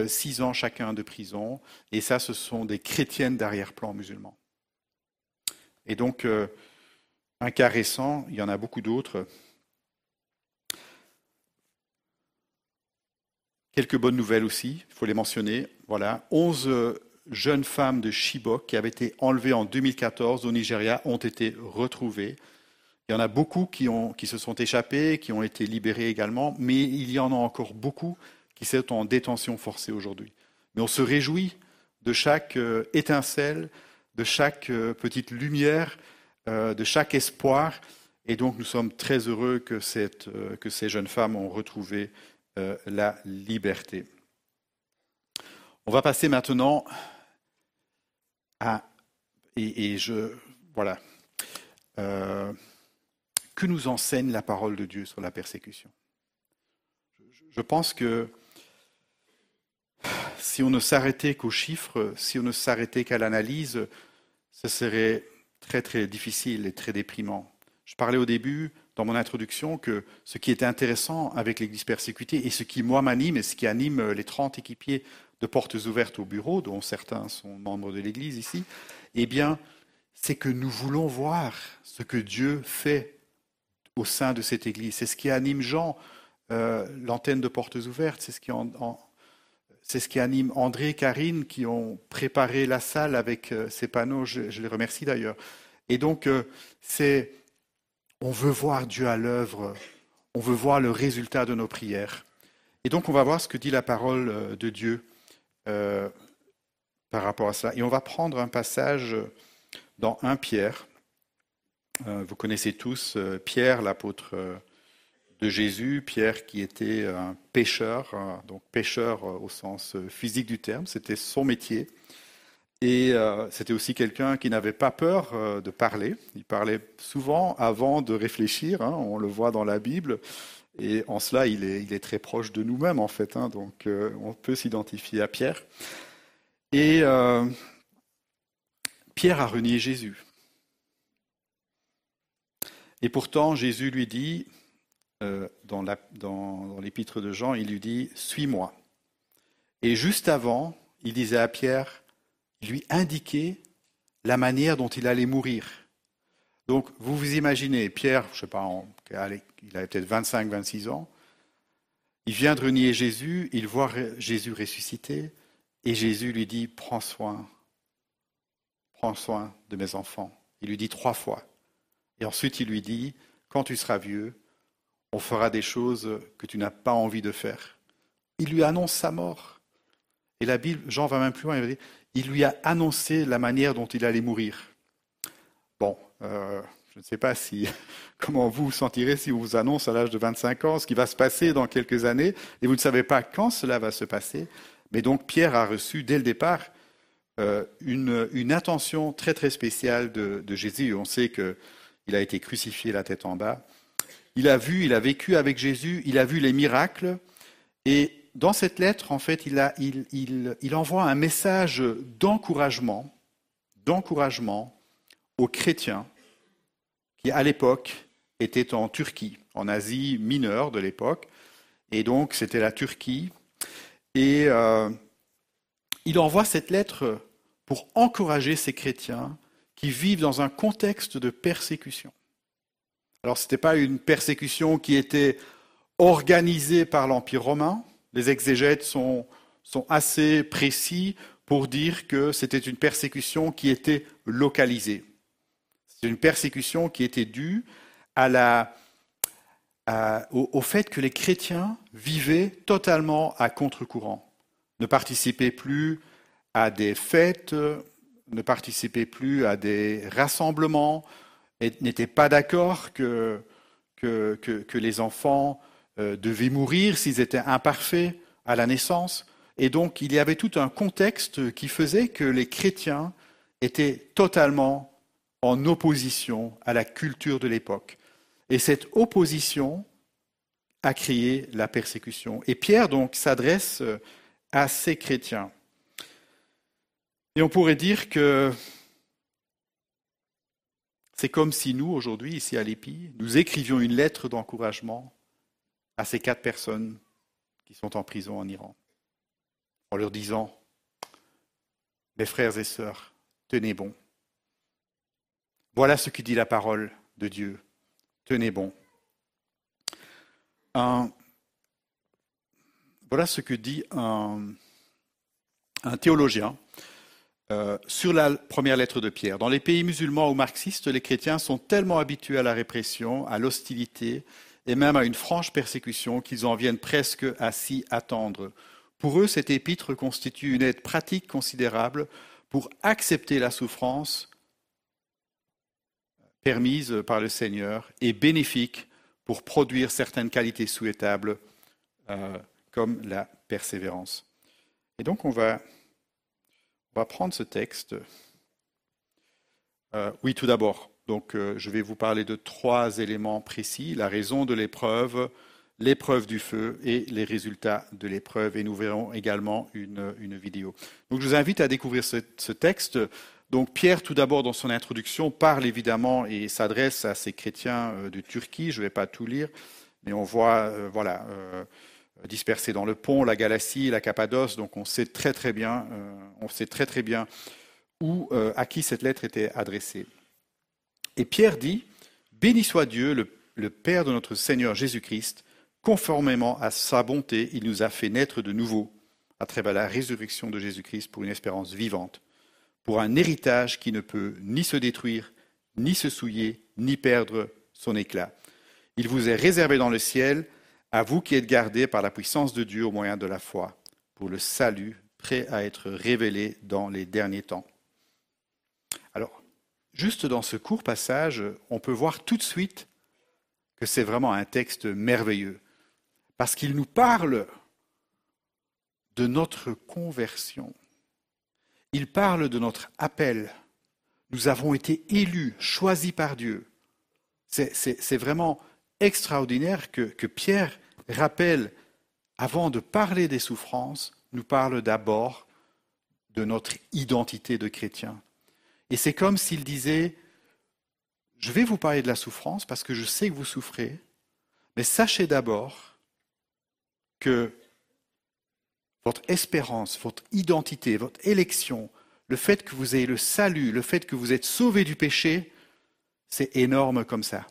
six ans chacun de prison. Et ça, ce sont des chrétiennes d'arrière-plan musulmans. Et donc, un cas récent, il y en a beaucoup d'autres. Quelques bonnes nouvelles aussi, il faut les mentionner. Voilà, 11 jeunes femmes de Chibok qui avaient été enlevées en 2014 au Nigeria ont été retrouvées. Il y en a beaucoup qui, se sont échappés, qui ont été libérés également, mais il y en a encore beaucoup qui sont en détention forcée aujourd'hui. Mais on se réjouit de chaque euh, étincelle, de chaque euh, petite lumière euh, de chaque espoir. Et donc nous sommes très heureux que, euh, que ces jeunes femmes ont retrouvé euh, la liberté. On va passer maintenant à... Et, je... Voilà. que nous enseigne la parole de Dieu sur la persécution? Je pense que si on ne s'arrêtait qu'aux chiffres, si on ne s'arrêtait qu'à l'analyse, ce serait très très difficile et très déprimant. Je parlais au début, dans mon introduction, que ce qui était intéressant avec l'Église persécutée et ce qui, moi, m'anime et ce qui anime les 30 équipiers de portes ouvertes au bureau, dont certains sont membres de l'Église ici, eh bien, c'est que nous voulons voir ce que Dieu fait au sein de cette Église. C'est ce qui anime Jean, euh, l'antenne de portes ouvertes, c'est ce qui en, c'est ce qui anime André et Karine qui ont préparé la salle avec euh, ces panneaux. Je, les remercie d'ailleurs. Et donc, euh, c'est, on veut voir Dieu à l'œuvre. On veut voir le résultat de nos prières. Et donc, on va voir ce que dit la parole euh, de Dieu par rapport à cela. Et on va prendre un passage dans 1 Pierre. vous connaissez tous Pierre, l'apôtre de Jésus, Pierre qui était un pêcheur, donc pêcheur au sens physique du terme, c'était son métier. Et euh, c'était aussi quelqu'un qui n'avait pas peur euh, de parler. Il parlait souvent avant de réfléchir, hein, on le voit dans la Bible. Et en cela, il est, très proche de nous-mêmes, en fait. Hein, donc, euh, on peut s'identifier à Pierre. Et Pierre a renié Jésus. Et pourtant, Jésus lui dit, euh, dans l'épître de Jean, il lui dit Suis-moi. Et juste avant, il disait à Pierre, lui indiquait la manière dont il allait mourir. Donc, vous vous imaginez, Pierre, je ne sais pas, il avait peut-être 25, 26 ans, il vient de renier Jésus, il voit Jésus ressuscité, et Jésus lui dit Prends soin, prends soin de mes enfants. Il lui dit trois fois. Et ensuite, il lui dit Quand tu seras vieux, on fera des choses que tu n'as pas envie de faire. Il lui annonce sa mort. Et la Bible, Jean va même plus loin, il, lui a annoncé la manière dont il allait mourir. Bon, euh, je ne sais pas si, (laughs) comment vous vous sentirez si on vous annonce à l'âge de 25 ans ce qui va se passer dans quelques années, et vous ne savez pas quand cela va se passer. Mais donc Pierre a reçu dès le départ euh, une, une, intention très très spéciale de, de Jésus. On sait qu'il a été crucifié la tête en bas. Il a vu, il a vécu avec Jésus, il a vu les miracles. Et dans cette lettre, en fait, il, envoie un message d'encouragement, d'encouragement aux chrétiens qui, à l'époque, étaient en Turquie, en Asie mineure de l'époque. Et donc, c'était la Turquie. Et euh, il envoie cette lettre pour encourager ces chrétiens qui vivent dans un contexte de persécution. Alors, ce n'était pas une persécution qui était organisée par l'Empire romain. Les exégètes sont, assez précis pour dire que c'était une persécution qui était localisée. C'est une persécution qui était due au, fait que les chrétiens vivaient totalement à contre-courant, ne participaient plus à des fêtes, ne participaient plus à des rassemblements, n'étaient pas d'accord que, que, les enfants euh, devaient mourir s'ils étaient imparfaits à la naissance. Et donc il y avait tout un contexte qui faisait que les chrétiens étaient totalement en opposition à la culture de l'époque. Et cette opposition a créé la persécution. Et Pierre donc s'adresse euh, à ces chrétiens. Et on pourrait dire que c'est comme si nous, aujourd'hui, ici à l'EPI, nous écrivions une lettre d'encouragement à ces quatre personnes qui sont en prison en Iran, en leur disant, mes frères et sœurs, tenez bon. Voilà ce que dit la parole de Dieu. Tenez bon. Voilà ce que dit un théologien euh, sur la première lettre de Pierre. Dans les pays musulmans ou marxistes, les chrétiens sont tellement habitués à la répression, à l'hostilité et même à une franche persécution qu'ils en viennent presque à s'y attendre. Pour eux, cet épître constitue une aide pratique considérable pour accepter la souffrance permise par le Seigneur et bénéfique pour produire certaines qualités souhaitables euh, comme la persévérance. Et donc on va, on va prendre ce texte. Euh, oui, tout d'abord, donc euh, je vais vous parler de trois éléments précis la raison de l'épreuve, l'épreuve du feu et les résultats de l'épreuve. Et nous verrons également une, une, vidéo. Donc je vous invite à découvrir ce, texte donc Pierre, tout d'abord, dans son introduction, parle évidemment et s'adresse à ces chrétiens euh, de Turquie. Je ne vais pas tout lire, mais on voit, voilà, dispersés dans le pont, la Galatie, la Cappadoce. Donc on sait très très bien, euh, on sait très très bien où, euh, à qui cette lettre était adressée. Et Pierre dit Béni soit Dieu, le Père de notre Seigneur Jésus-Christ, conformément à sa bonté, il nous a fait naître de nouveau à travers la résurrection de Jésus-Christ pour une espérance vivante pour un héritage qui ne peut ni se détruire, ni se souiller, ni perdre son éclat. Il vous est réservé dans le ciel, à vous qui êtes gardés par la puissance de Dieu au moyen de la foi, pour le salut prêt à être révélé dans les derniers temps. Alors, juste dans ce court passage, on peut voir tout de suite que c'est vraiment un texte merveilleux, parce qu'il nous parle de notre conversion. Il parle de notre appel. Nous avons été élus, choisis par Dieu. C'est vraiment extraordinaire que, Pierre rappelle, avant de parler des souffrances, nous parle d'abord de notre identité de chrétien. Et c'est comme s'il disait, je vais vous parler de la souffrance parce que je sais que vous souffrez, mais sachez d'abord que votre espérance, votre identité, votre élection, le fait que vous ayez le salut, le fait que vous êtes sauvé du péché, c'est énorme comme ça.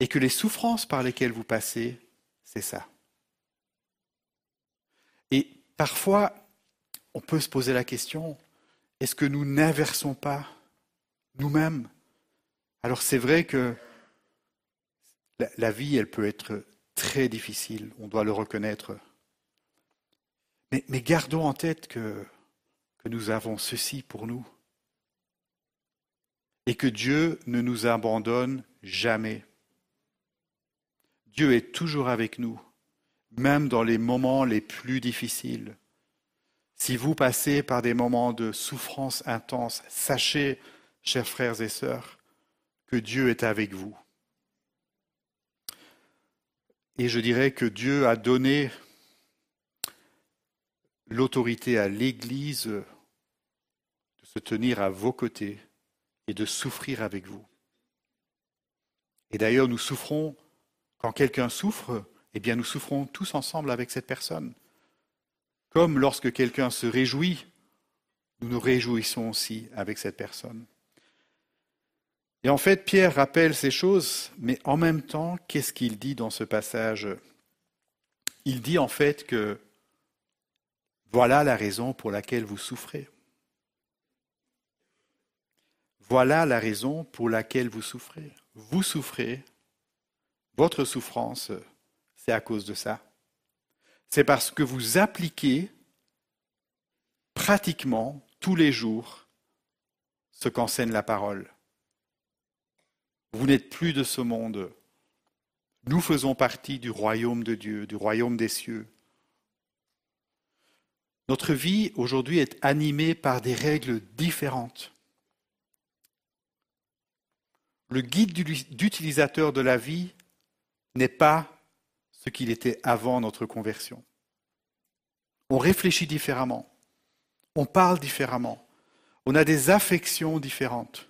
Et que les souffrances par lesquelles vous passez, c'est ça. Et parfois, on peut se poser la question, est-ce que nous n'inversons pas nous-mêmes? Alors c'est vrai que la, vie, elle peut être très difficile, on doit le reconnaître. Mais, mais gardons en tête que, que nous avons ceci pour nous. Et que Dieu ne nous abandonne jamais. Dieu est toujours avec nous, même dans les moments les plus difficiles. Si vous passez par des moments de souffrance intense, sachez, chers frères et sœurs, que Dieu est avec vous. Et je dirais que Dieu a donné l'autorité à l'Église de se tenir à vos côtés et de souffrir avec vous. Et d'ailleurs, nous souffrons, quand quelqu'un souffre, eh bien nous souffrons tous ensemble avec cette personne. Comme lorsque quelqu'un se réjouit, nous nous réjouissons aussi avec cette personne. Et en fait, Pierre rappelle ces choses, mais en même temps, qu'est-ce qu'il dit dans ce passage? Il dit en fait que voilà la raison pour laquelle vous souffrez. Voilà la raison pour laquelle vous souffrez. Vous souffrez, votre souffrance, c'est à cause de ça. C'est parce que vous appliquez pratiquement tous les jours ce qu'enseigne la parole. Vous n'êtes plus de ce monde. Nous faisons partie du royaume de Dieu, du royaume des cieux. Notre vie aujourd'hui est animée par des règles différentes. Le guide d'utilisateur de la vie n'est pas ce qu'il était avant notre conversion. On réfléchit différemment, on parle différemment, on a des affections différentes.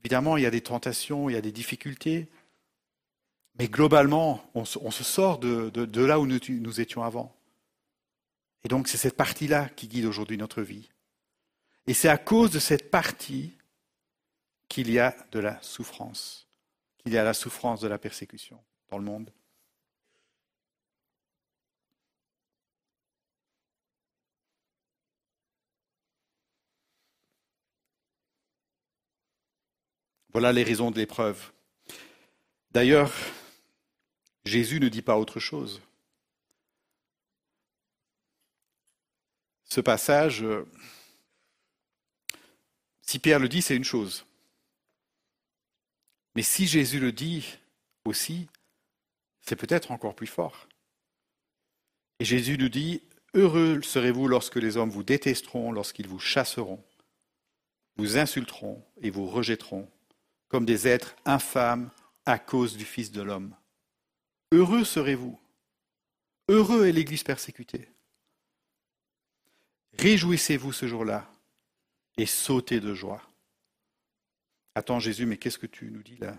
Évidemment, il y a des tentations, il y a des difficultés, mais globalement, on se, sort de, là où nous étions avant. Et donc c'est cette partie-là qui guide aujourd'hui notre vie. Et c'est à cause de cette partie qu'il y a de la souffrance, qu'il y a la souffrance de la persécution dans le monde. Voilà les raisons de l'épreuve. D'ailleurs, Jésus ne dit pas autre chose. ce passage, euh, si Pierre le dit, c'est une chose. Mais si Jésus le dit aussi, c'est peut-être encore plus fort. Et Jésus nous dit, Heureux serez-vous lorsque les hommes vous détesteront, lorsqu'ils vous chasseront, vous insulteront et vous rejetteront, comme des êtres infâmes à cause du Fils de l'homme. Heureux serez-vous. Heureux est l'Église persécutée. Réjouissez-vous ce jour-là et sautez de joie. Attends Jésus, mais qu'est-ce que tu nous dis là?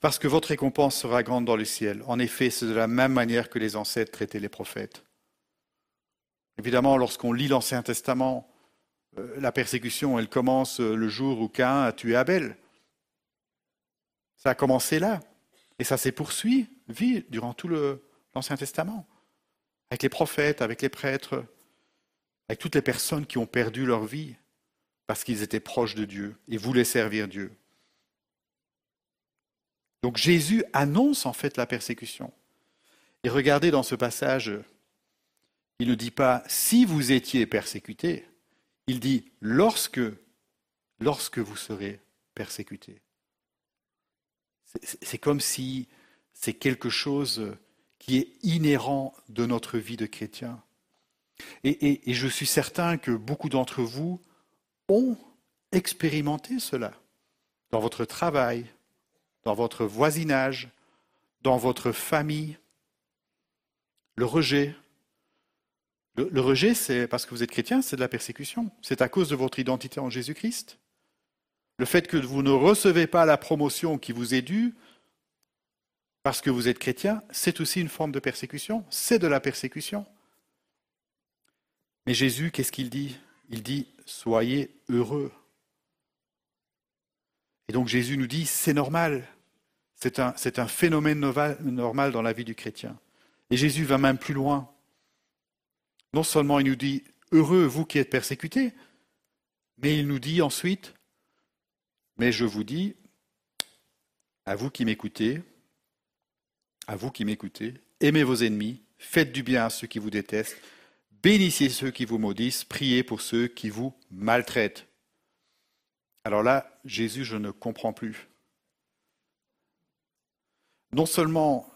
Parce que votre récompense sera grande dans le ciel. En effet, c'est de la même manière que les ancêtres traitaient les prophètes. Évidemment, lorsqu'on lit l'Ancien Testament, euh, la persécution, elle commence le jour où Cain a tué Abel. Ça a commencé là. Et ça s'est poursuivi durant tout l'Ancien Testament. Avec les prophètes, avec les prêtres, avec toutes les personnes qui ont perdu leur vie parce qu'ils étaient proches de Dieu et voulaient servir Dieu. Donc Jésus annonce en fait la persécution. Et regardez dans ce passage, il ne dit pas si vous étiez persécuté, il dit lorsque, lorsque vous serez persécuté. C'est comme si c'est quelque chose qui est inhérent de notre vie de chrétien. Et, je suis certain que beaucoup d'entre vous ont expérimenté cela dans votre travail, dans votre voisinage, dans votre famille. Le rejet. Le, rejet, c'est parce que vous êtes chrétien, c'est de la persécution. C'est à cause de votre identité en Jésus-Christ. Le fait que vous ne recevez pas la promotion qui vous est due parce que vous êtes chrétien, c'est aussi une forme de persécution. C'est de la persécution. Mais Jésus, qu'est-ce qu'il dit? Il dit, soyez heureux. Et donc Jésus nous dit, c'est normal. C'est un, phénomène normal dans la vie du chrétien. Et Jésus va même plus loin. Non seulement il nous dit, heureux vous qui êtes persécutés, mais il nous dit ensuite, mais je vous dis, à vous qui m'écoutez, à vous qui m'écoutez, aimez vos ennemis, faites du bien à ceux qui vous détestent, bénissez ceux qui vous maudissent, priez pour ceux qui vous maltraitent. Alors là, Jésus, je ne comprends plus. Non seulement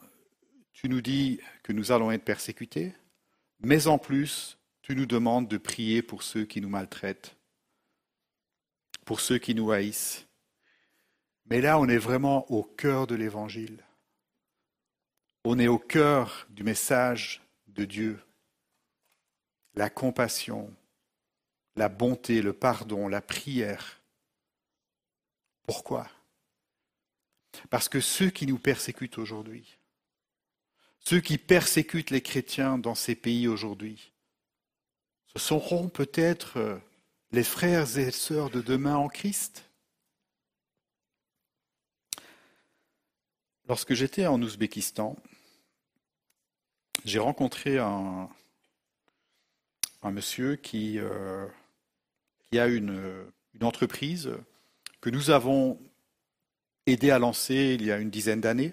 tu nous dis que nous allons être persécutés, mais en plus, tu nous demandes de prier pour ceux qui nous maltraitent, pour ceux qui nous haïssent. Mais là, on est vraiment au cœur de l'Évangile. On est au cœur du message de Dieu. La compassion, la bonté, le pardon, la prière. Pourquoi? Parce que ceux qui nous persécutent aujourd'hui, ceux qui persécutent les chrétiens dans ces pays aujourd'hui, ce seront peut-être euh, les frères et sœurs de demain en Christ. Lorsque j'étais en Ouzbékistan, j'ai rencontré un, un monsieur qui, euh, a une, entreprise que nous avons aidé à lancer il y a une dizaine d'années.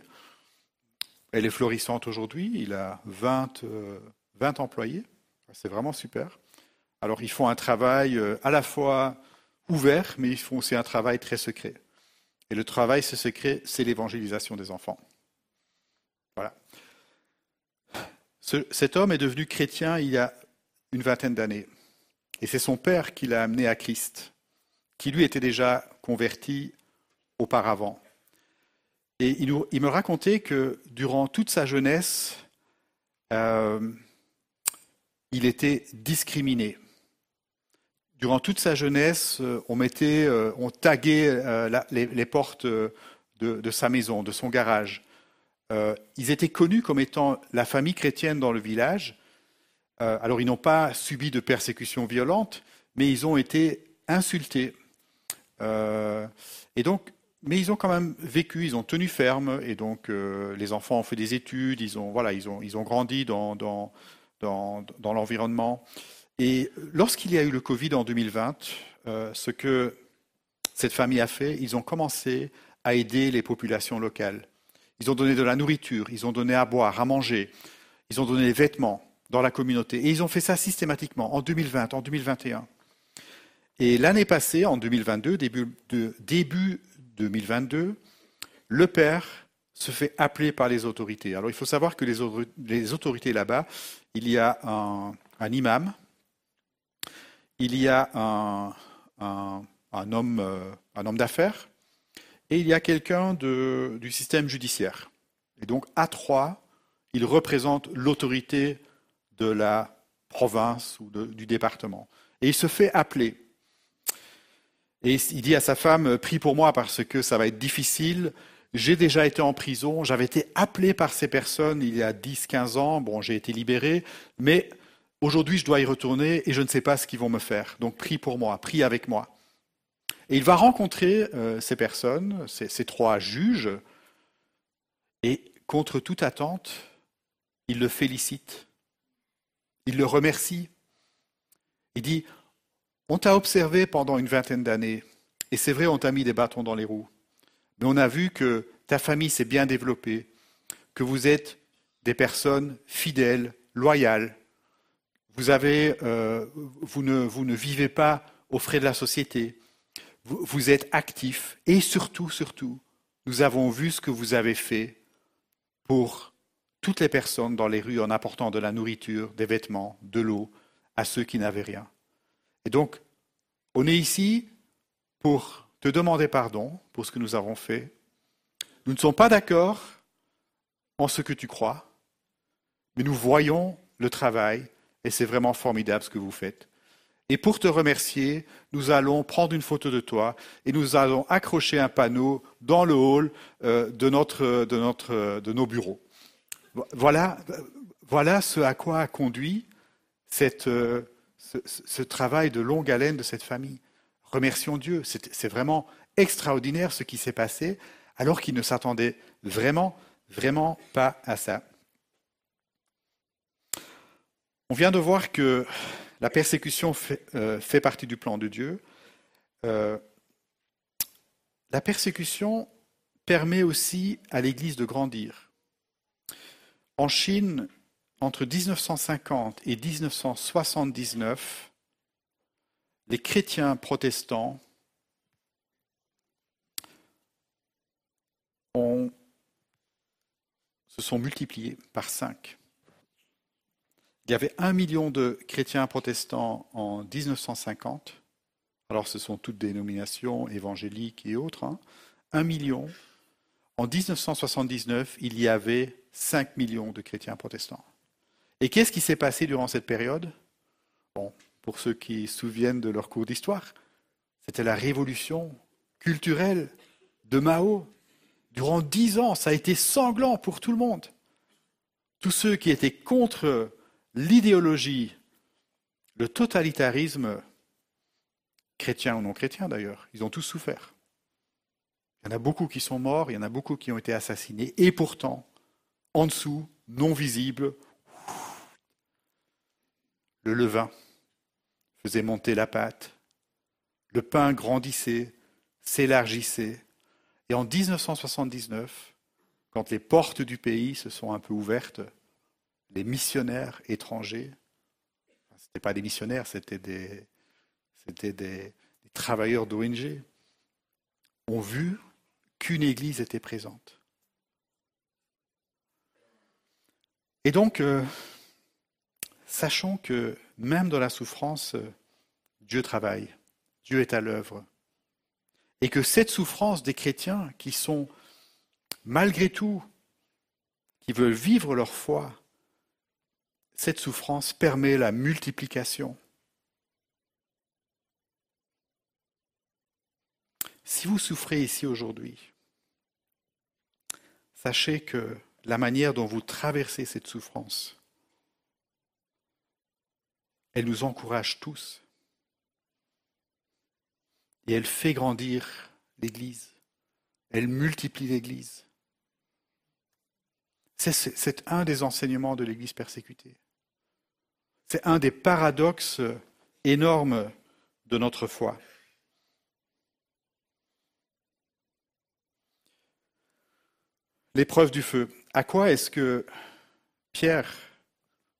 Elle est florissante aujourd'hui, il a 20, 20 euh, employés, c'est vraiment super. Alors ils font un travail euh, à la fois ouvert, mais ils font aussi un travail très secret. Et le travail, ce secret, c'est l'évangélisation des enfants. Voilà. cet homme est devenu chrétien il y a une vingtaine d'années. Et c'est son père qui l'a amené à Christ, qui lui était déjà converti auparavant. Et il, me racontait que durant toute sa jeunesse, euh, il était discriminé durant toute sa jeunesse, euh, on mettait, euh, on taguait les, portes de, sa maison, de son garage. ils étaient connus comme étant la famille chrétienne dans le village. Alors ils n'ont pas subi de persécutions violentes, mais ils ont été insultés. et donc, mais ils ont quand même vécu, ils ont tenu ferme, et donc les enfants ont fait des études, ils ont, voilà, ils ont, ils ont grandi dans, dans, dans, l'environnement. Et lorsqu'il y a eu le Covid en 2020, euh, ce que cette famille a fait, ils ont commencé à aider les populations locales. Ils ont donné de la nourriture, ils ont donné à boire, à manger, ils ont donné des vêtements dans la communauté. Et ils ont fait ça systématiquement en 2020, en 2021. Et l'année passée, en 2022, début, de, début 2022, le père se fait appeler par les autorités. Alors il faut savoir que les, autorités là-bas, il y a un, imam, il y a un, homme, euh, un homme d'affaires et il y a quelqu'un du système judiciaire. Et donc, à trois, il représente l'autorité de la province ou du département. Et il se fait appeler. Et il dit à sa femme, prie pour moi parce que ça va être difficile. J'ai déjà été en prison, j'avais été appelé par ces personnes il y a 10-15 ans, bon, j'ai été libéré, mais Aujourd'hui, je dois y retourner et je ne sais pas ce qu'ils vont me faire. Donc prie pour moi, prie avec moi. Et il va rencontrer euh, ces personnes, ces, trois juges, et contre toute attente, il le félicite, il le remercie. Il dit, on t'a observé pendant une vingtaine d'années, et c'est vrai, on t'a mis des bâtons dans les roues, mais on a vu que ta famille s'est bien développée, que vous êtes des personnes fidèles, loyales, vous, avez, euh, vous, ne, vivez pas aux frais de la société. Vous, vous êtes actif. Et surtout, surtout, nous avons vu ce que vous avez fait pour toutes les personnes dans les rues en apportant de la nourriture, des vêtements, de l'eau à ceux qui n'avaient rien. Et donc, on est ici pour te demander pardon pour ce que nous avons fait. Nous ne sommes pas d'accord en ce que tu crois, mais nous voyons le travail et c'est vraiment formidable ce que vous faites. Et pour te remercier, nous allons prendre une photo de toi et nous allons accrocher un panneau dans le hall euh, de, nos bureaux. Voilà, ce à quoi a conduit euh, ce, ce, travail de longue haleine de cette famille. Remercions Dieu. C'est vraiment extraordinaire ce qui s'est passé alors qu'ils ne s'attendaient vraiment, vraiment pas à ça. On vient de voir que la persécution fait, euh, partie du plan de Dieu. Euh, la persécution permet aussi à l'Église de grandir. En Chine, entre 1950 et 1979, les chrétiens protestants se sont multipliés par cinq. Il y avait un million de chrétiens protestants en 1950. Alors ce sont toutes dénominations évangéliques et autres. hein. Un million. En 1979, il y avait 5 millions de chrétiens protestants. Et qu'est-ce qui s'est passé durant cette période? Pour ceux qui se souviennent de leur cours d'histoire, c'était la révolution culturelle de Mao. Durant dix ans, ça a été sanglant pour tout le monde. Tous ceux qui étaient contre l'idéologie, le totalitarisme, chrétien ou non chrétien d'ailleurs, ils ont tous souffert. Il y en a beaucoup qui sont morts, il y en a beaucoup qui ont été assassinés, et pourtant, en dessous, non visible, le levain faisait monter la pâte, le pain grandissait, s'élargissait, et en 1979, quand les portes du pays se sont un peu ouvertes, les missionnaires étrangers, ce n'étaient pas des missionnaires, c'était des, des travailleurs d'ONG, ont vu qu'une église était présente. Et donc, euh, sachons que même dans la souffrance, euh, Dieu travaille, Dieu est à l'œuvre. Et que cette souffrance des chrétiens qui sont, malgré tout, qui veulent vivre leur foi, cette souffrance permet la multiplication. Si vous souffrez ici aujourd'hui, sachez que la manière dont vous traversez cette souffrance, elle nous encourage tous. Et elle fait grandir l'Église. Elle multiplie l'Église. C'est, un des enseignements de l'Église persécutée. C'est un des paradoxes énormes de notre foi. L'épreuve du feu. À quoi est-ce que Pierre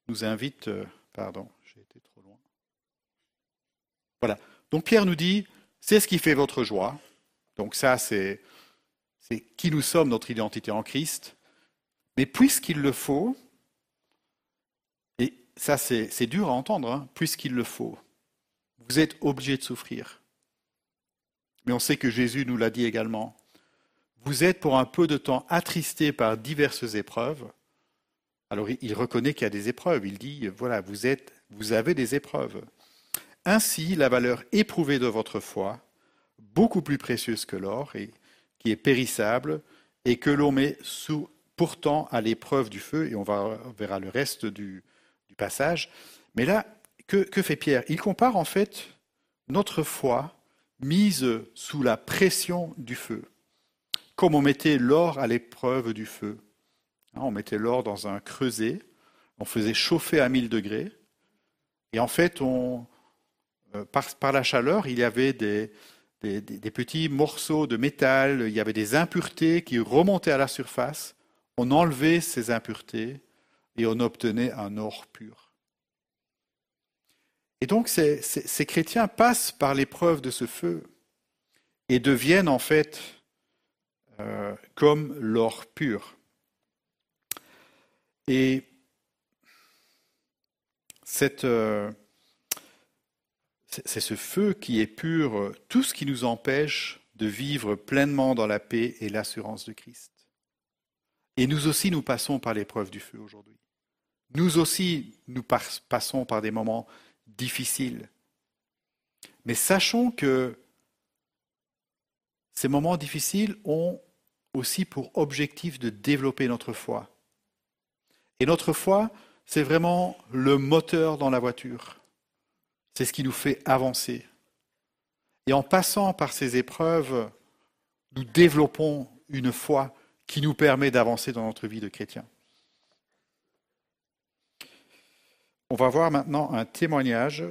nous invite euh, Pardon, j'ai été trop loin. Voilà. Donc Pierre nous dit, c'est ce qui fait votre joie. Donc ça, c'est, qui nous sommes, notre identité en Christ. Mais puisqu'il le faut, et ça c'est, c'est dur à entendre, hein, puisqu'il le faut, vous êtes obligé de souffrir. Mais on sait que Jésus nous l'a dit également. Vous êtes pour un peu de temps attristés par diverses épreuves. Alors il reconnaît qu'il y a des épreuves. Il dit, voilà, vous, êtes, vous avez des épreuves. Ainsi, la valeur éprouvée de votre foi, beaucoup plus précieuse que l'or, qui est périssable, et que l'on met sous, pourtant à l'épreuve du feu, et on, verra le reste du, passage. Mais là, que fait Pierre? Il compare en fait notre foi mise sous la pression du feu comme on mettait l'or à l'épreuve du feu. Hein, On mettait l'or dans un creuset, on faisait chauffer à 1000 degrés, et en fait, euh, par, la chaleur, il y avait des, petits morceaux de métal, il y avait des impuretés qui remontaient à la surface, on enlevait ces impuretés et on obtenait un or pur. Et donc ces chrétiens passent par l'épreuve de ce feu et deviennent en fait euh, comme l'or pur. Et euh, c'est ce feu qui pur, tout ce qui nous empêche de vivre pleinement dans la paix et l'assurance de Christ. Et nous aussi, nous passons par l'épreuve du feu aujourd'hui. Nous aussi, nous passons par des moments difficiles. Mais sachons que ces moments difficiles ont aussi pour objectif de développer notre foi. Et notre foi, c'est vraiment le moteur dans la voiture. C'est ce qui nous fait avancer. Et en passant par ces épreuves, nous développons une foi qui nous permet d'avancer dans notre vie de chrétien. On va voir maintenant un témoignage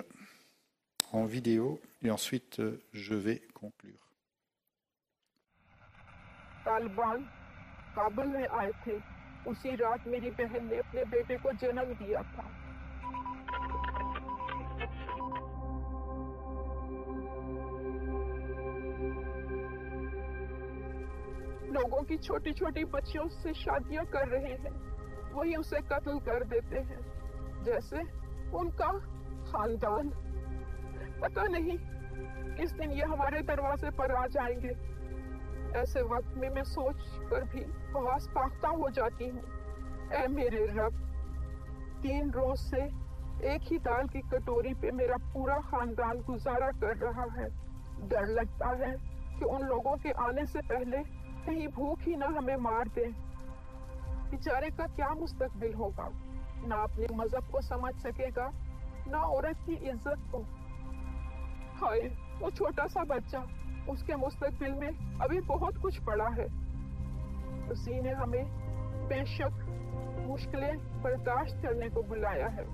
en vidéo et ensuite je vais conclure. Taliban, Kabul में आए थे। उसी रात मेरी बहन ने अपने बेटे को जन्म दिया था। लोगों की छोटी छोटी बच्चियों से शादियाँ कर रहे हैं। वही उसे कत्ल कर देते हैं। जैसे उनका खानदान। पता नहीं किस दिन ये हमारे दरवाजे पर आ जाएँगे। ऐसे वक्त में मैं सोच कर भी बहस पाख्ता हो जाती हूँ। ऐ मेरे रब, तीन रोज से एक ही दाल की कटोरी पे मेरा पूरा खानदान गुजारा कर रहा है। डर लगता है कि उन लोगों के आने से पहले कहीं भूख ही ना हमें मार दे। बेचारे का क्या मुस्तकबिल होगा? ना अपने मज़हब को समझ सकेगा, ना औरत की इज़्ज़त को। हाय, वो छोटा सा बच्चा उसके मुस्तबिल में अभी बहुत कुछ पड़ा है। उसी ने हमें बेशक मुश्किलें बर्दाश्त करने को बुलाया है।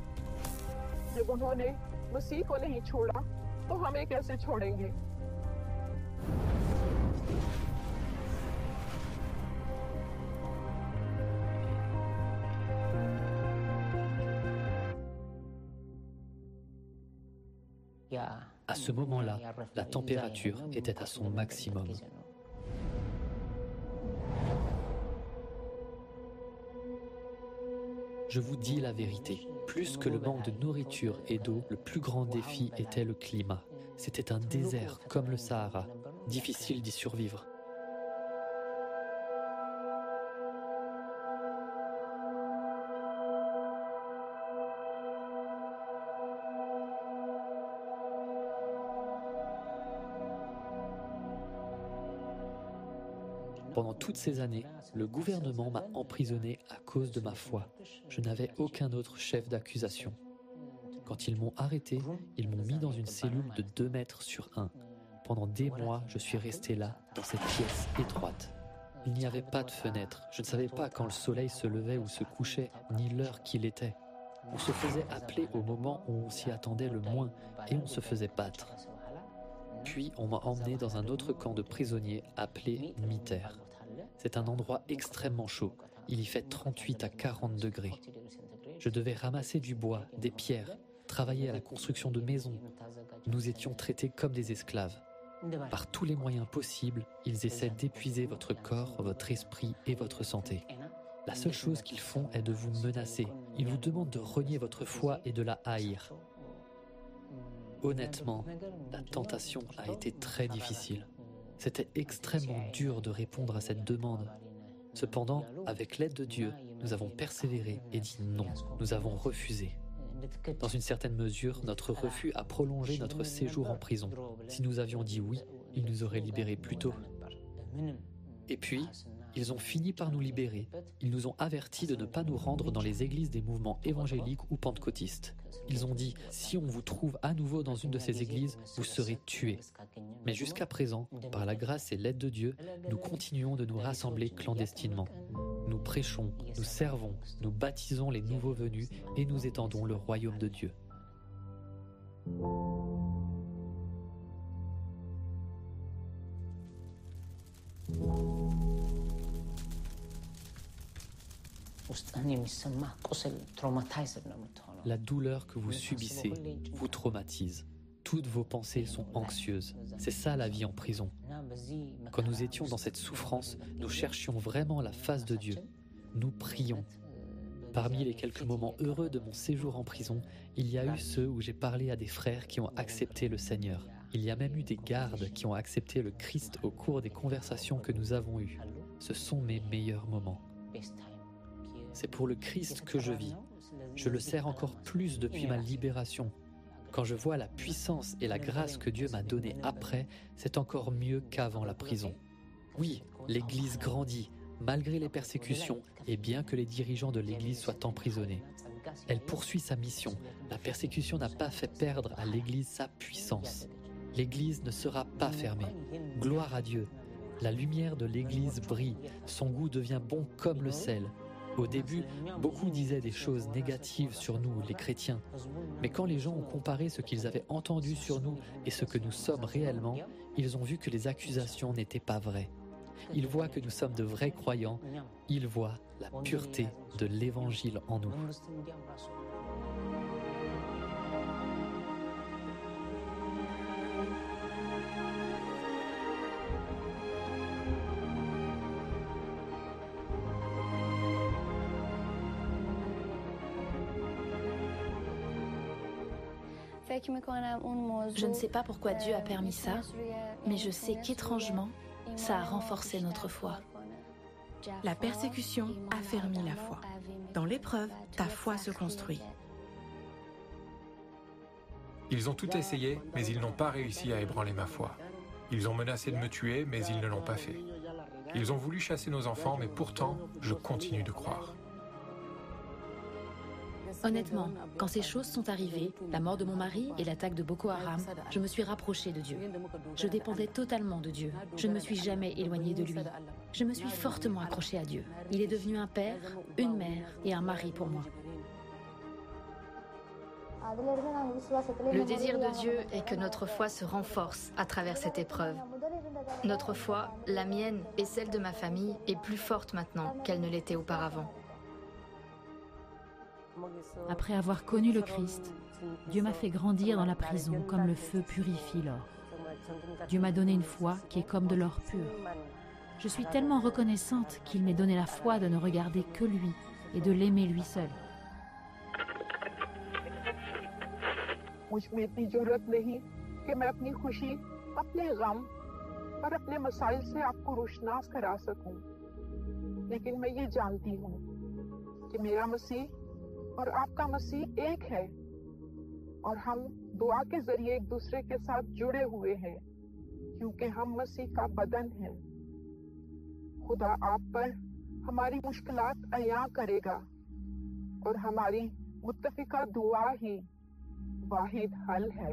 जब उन्होंने मसीह को नहीं छोड़ा तो हमें कैसे छोड़ेंगे। À ce moment-là, la température était à son maximum. Je vous dis la vérité, plus que le manque de nourriture et d'eau, le plus grand défi était le climat. C'était un désert comme le Sahara, difficile d'y survivre. Pendant toutes ces années, le gouvernement m'a emprisonné à cause de ma foi. Je n'avais aucun autre chef d'accusation. Quand ils m'ont arrêté, ils m'ont mis dans une cellule de 2 mètres sur 1. Pendant des mois, je suis resté là, dans cette pièce étroite. Il n'y avait pas de fenêtre. Je ne savais pas quand le soleil se levait ou se couchait, ni l'heure qu'il était. On se faisait appeler au moment où on s'y attendait le moins et on se faisait battre. Puis on m'a emmené dans un autre camp de prisonniers appelé Miter. C'est un endroit extrêmement chaud. Il y fait 38 à 40 degrés. Je devais ramasser du bois, des pierres, travailler à la construction de maisons. Nous étions traités comme des esclaves. Par tous les moyens possibles, ils essaient d'épuiser votre corps, votre esprit et votre santé. La seule chose qu'ils font est de vous menacer. Ils vous demandent de renier votre foi et de la haïr. Honnêtement, la tentation a été très difficile. C'était extrêmement dur de répondre à cette demande. Cependant, avec l'aide de Dieu, nous avons persévéré et dit non. Nous avons refusé. Dans une certaine mesure, notre refus a prolongé notre séjour en prison. Si nous avions dit oui, ils nous auraient libérés plus tôt. Et puis, ils ont fini par nous libérer. Ils nous ont avertis de ne pas nous rendre dans les églises des mouvements évangéliques ou pentecôtistes. Ils ont dit, si on vous trouve à nouveau dans une de ces églises, vous serez tués. Mais jusqu'à présent, par la grâce et l'aide de Dieu, nous continuons de nous rassembler clandestinement. Nous prêchons, nous servons, nous baptisons les nouveaux venus et nous étendons le royaume de Dieu. La douleur que vous subissez vous traumatise. Toutes vos pensées sont anxieuses. C'est ça la vie en prison. Quand nous étions dans cette souffrance, nous cherchions vraiment la face de Dieu. Nous prions. Parmi les quelques moments heureux de mon séjour en prison, il y a eu ceux où j'ai parlé à des frères qui ont accepté le Seigneur. Il y a même eu des gardes qui ont accepté le Christ au cours des conversations que nous avons eues. Ce sont mes meilleurs moments. C'est pour le Christ que je vis. Je le sers encore plus depuis ma libération. Quand je vois la puissance et la grâce que Dieu m'a donnée après, c'est encore mieux qu'avant la prison. Oui, l'Église grandit, malgré les persécutions et bien que les dirigeants de l'Église soient emprisonnés. Elle poursuit sa mission. La persécution n'a pas fait perdre à l'Église sa puissance. L'Église ne sera pas fermée. Gloire à Dieu. La lumière de l'Église brille. Son goût devient bon comme le sel. Au début, beaucoup disaient des choses négatives sur nous, les chrétiens. Mais quand les gens ont comparé ce qu'ils avaient entendu sur nous et ce que nous sommes réellement, ils ont vu que les accusations n'étaient pas vraies. Il voit que nous sommes de vrais croyants. Il voit la pureté de l'évangile en nous. Je ne sais pas pourquoi Dieu a permis ça, mais je sais qu'étrangement, ça a renforcé notre foi. La persécution affermit la foi. Dans l'épreuve, ta foi se construit. Ils ont tout essayé, mais ils n'ont pas réussi à ébranler ma foi. Ils ont menacé de me tuer, mais ils ne l'ont pas fait. Ils ont voulu chasser nos enfants, mais pourtant, je continue de croire. Honnêtement, quand ces choses sont arrivées, la mort de mon mari et l'attaque de Boko Haram, je me suis rapprochée de Dieu. Je dépendais totalement de Dieu. Je ne me suis jamais éloignée de lui. Je me suis fortement accrochée à Dieu. Il est devenu un père, une mère et un mari pour moi. Le désir de Dieu est que notre foi se renforce à travers cette épreuve. Notre foi, la mienne et celle de ma famille, est plus forte maintenant qu'elle ne l'était auparavant. Après avoir connu le Christ, Dieu m'a fait grandir dans la prison comme le feu purifie l'or. Dieu m'a donné une foi qui est comme de l'or pur. Je suis tellement reconnaissante qu'il m'ait donné la foi de ne regarder que lui et de l'aimer lui seul. मुझ में इतनी जरूरत नहीं कि मैं अपनी खुशी अपने गम और अपने मसाइल से आपको रोशनास करा सकूं लेकिन मैं ये जानती हूँ कि मेरा मसीह और आपका मसीह एक है। और हम दुआ के ज़रिए एक दूसरे के साथ जुड़े हुए हैं, क्योंकि हम मसीह का बदन हैं। खुदा आप पर हमारी मुश्किलात अया करेगा, और हमारी मुतफिका दुआ ही वाहिद हल है।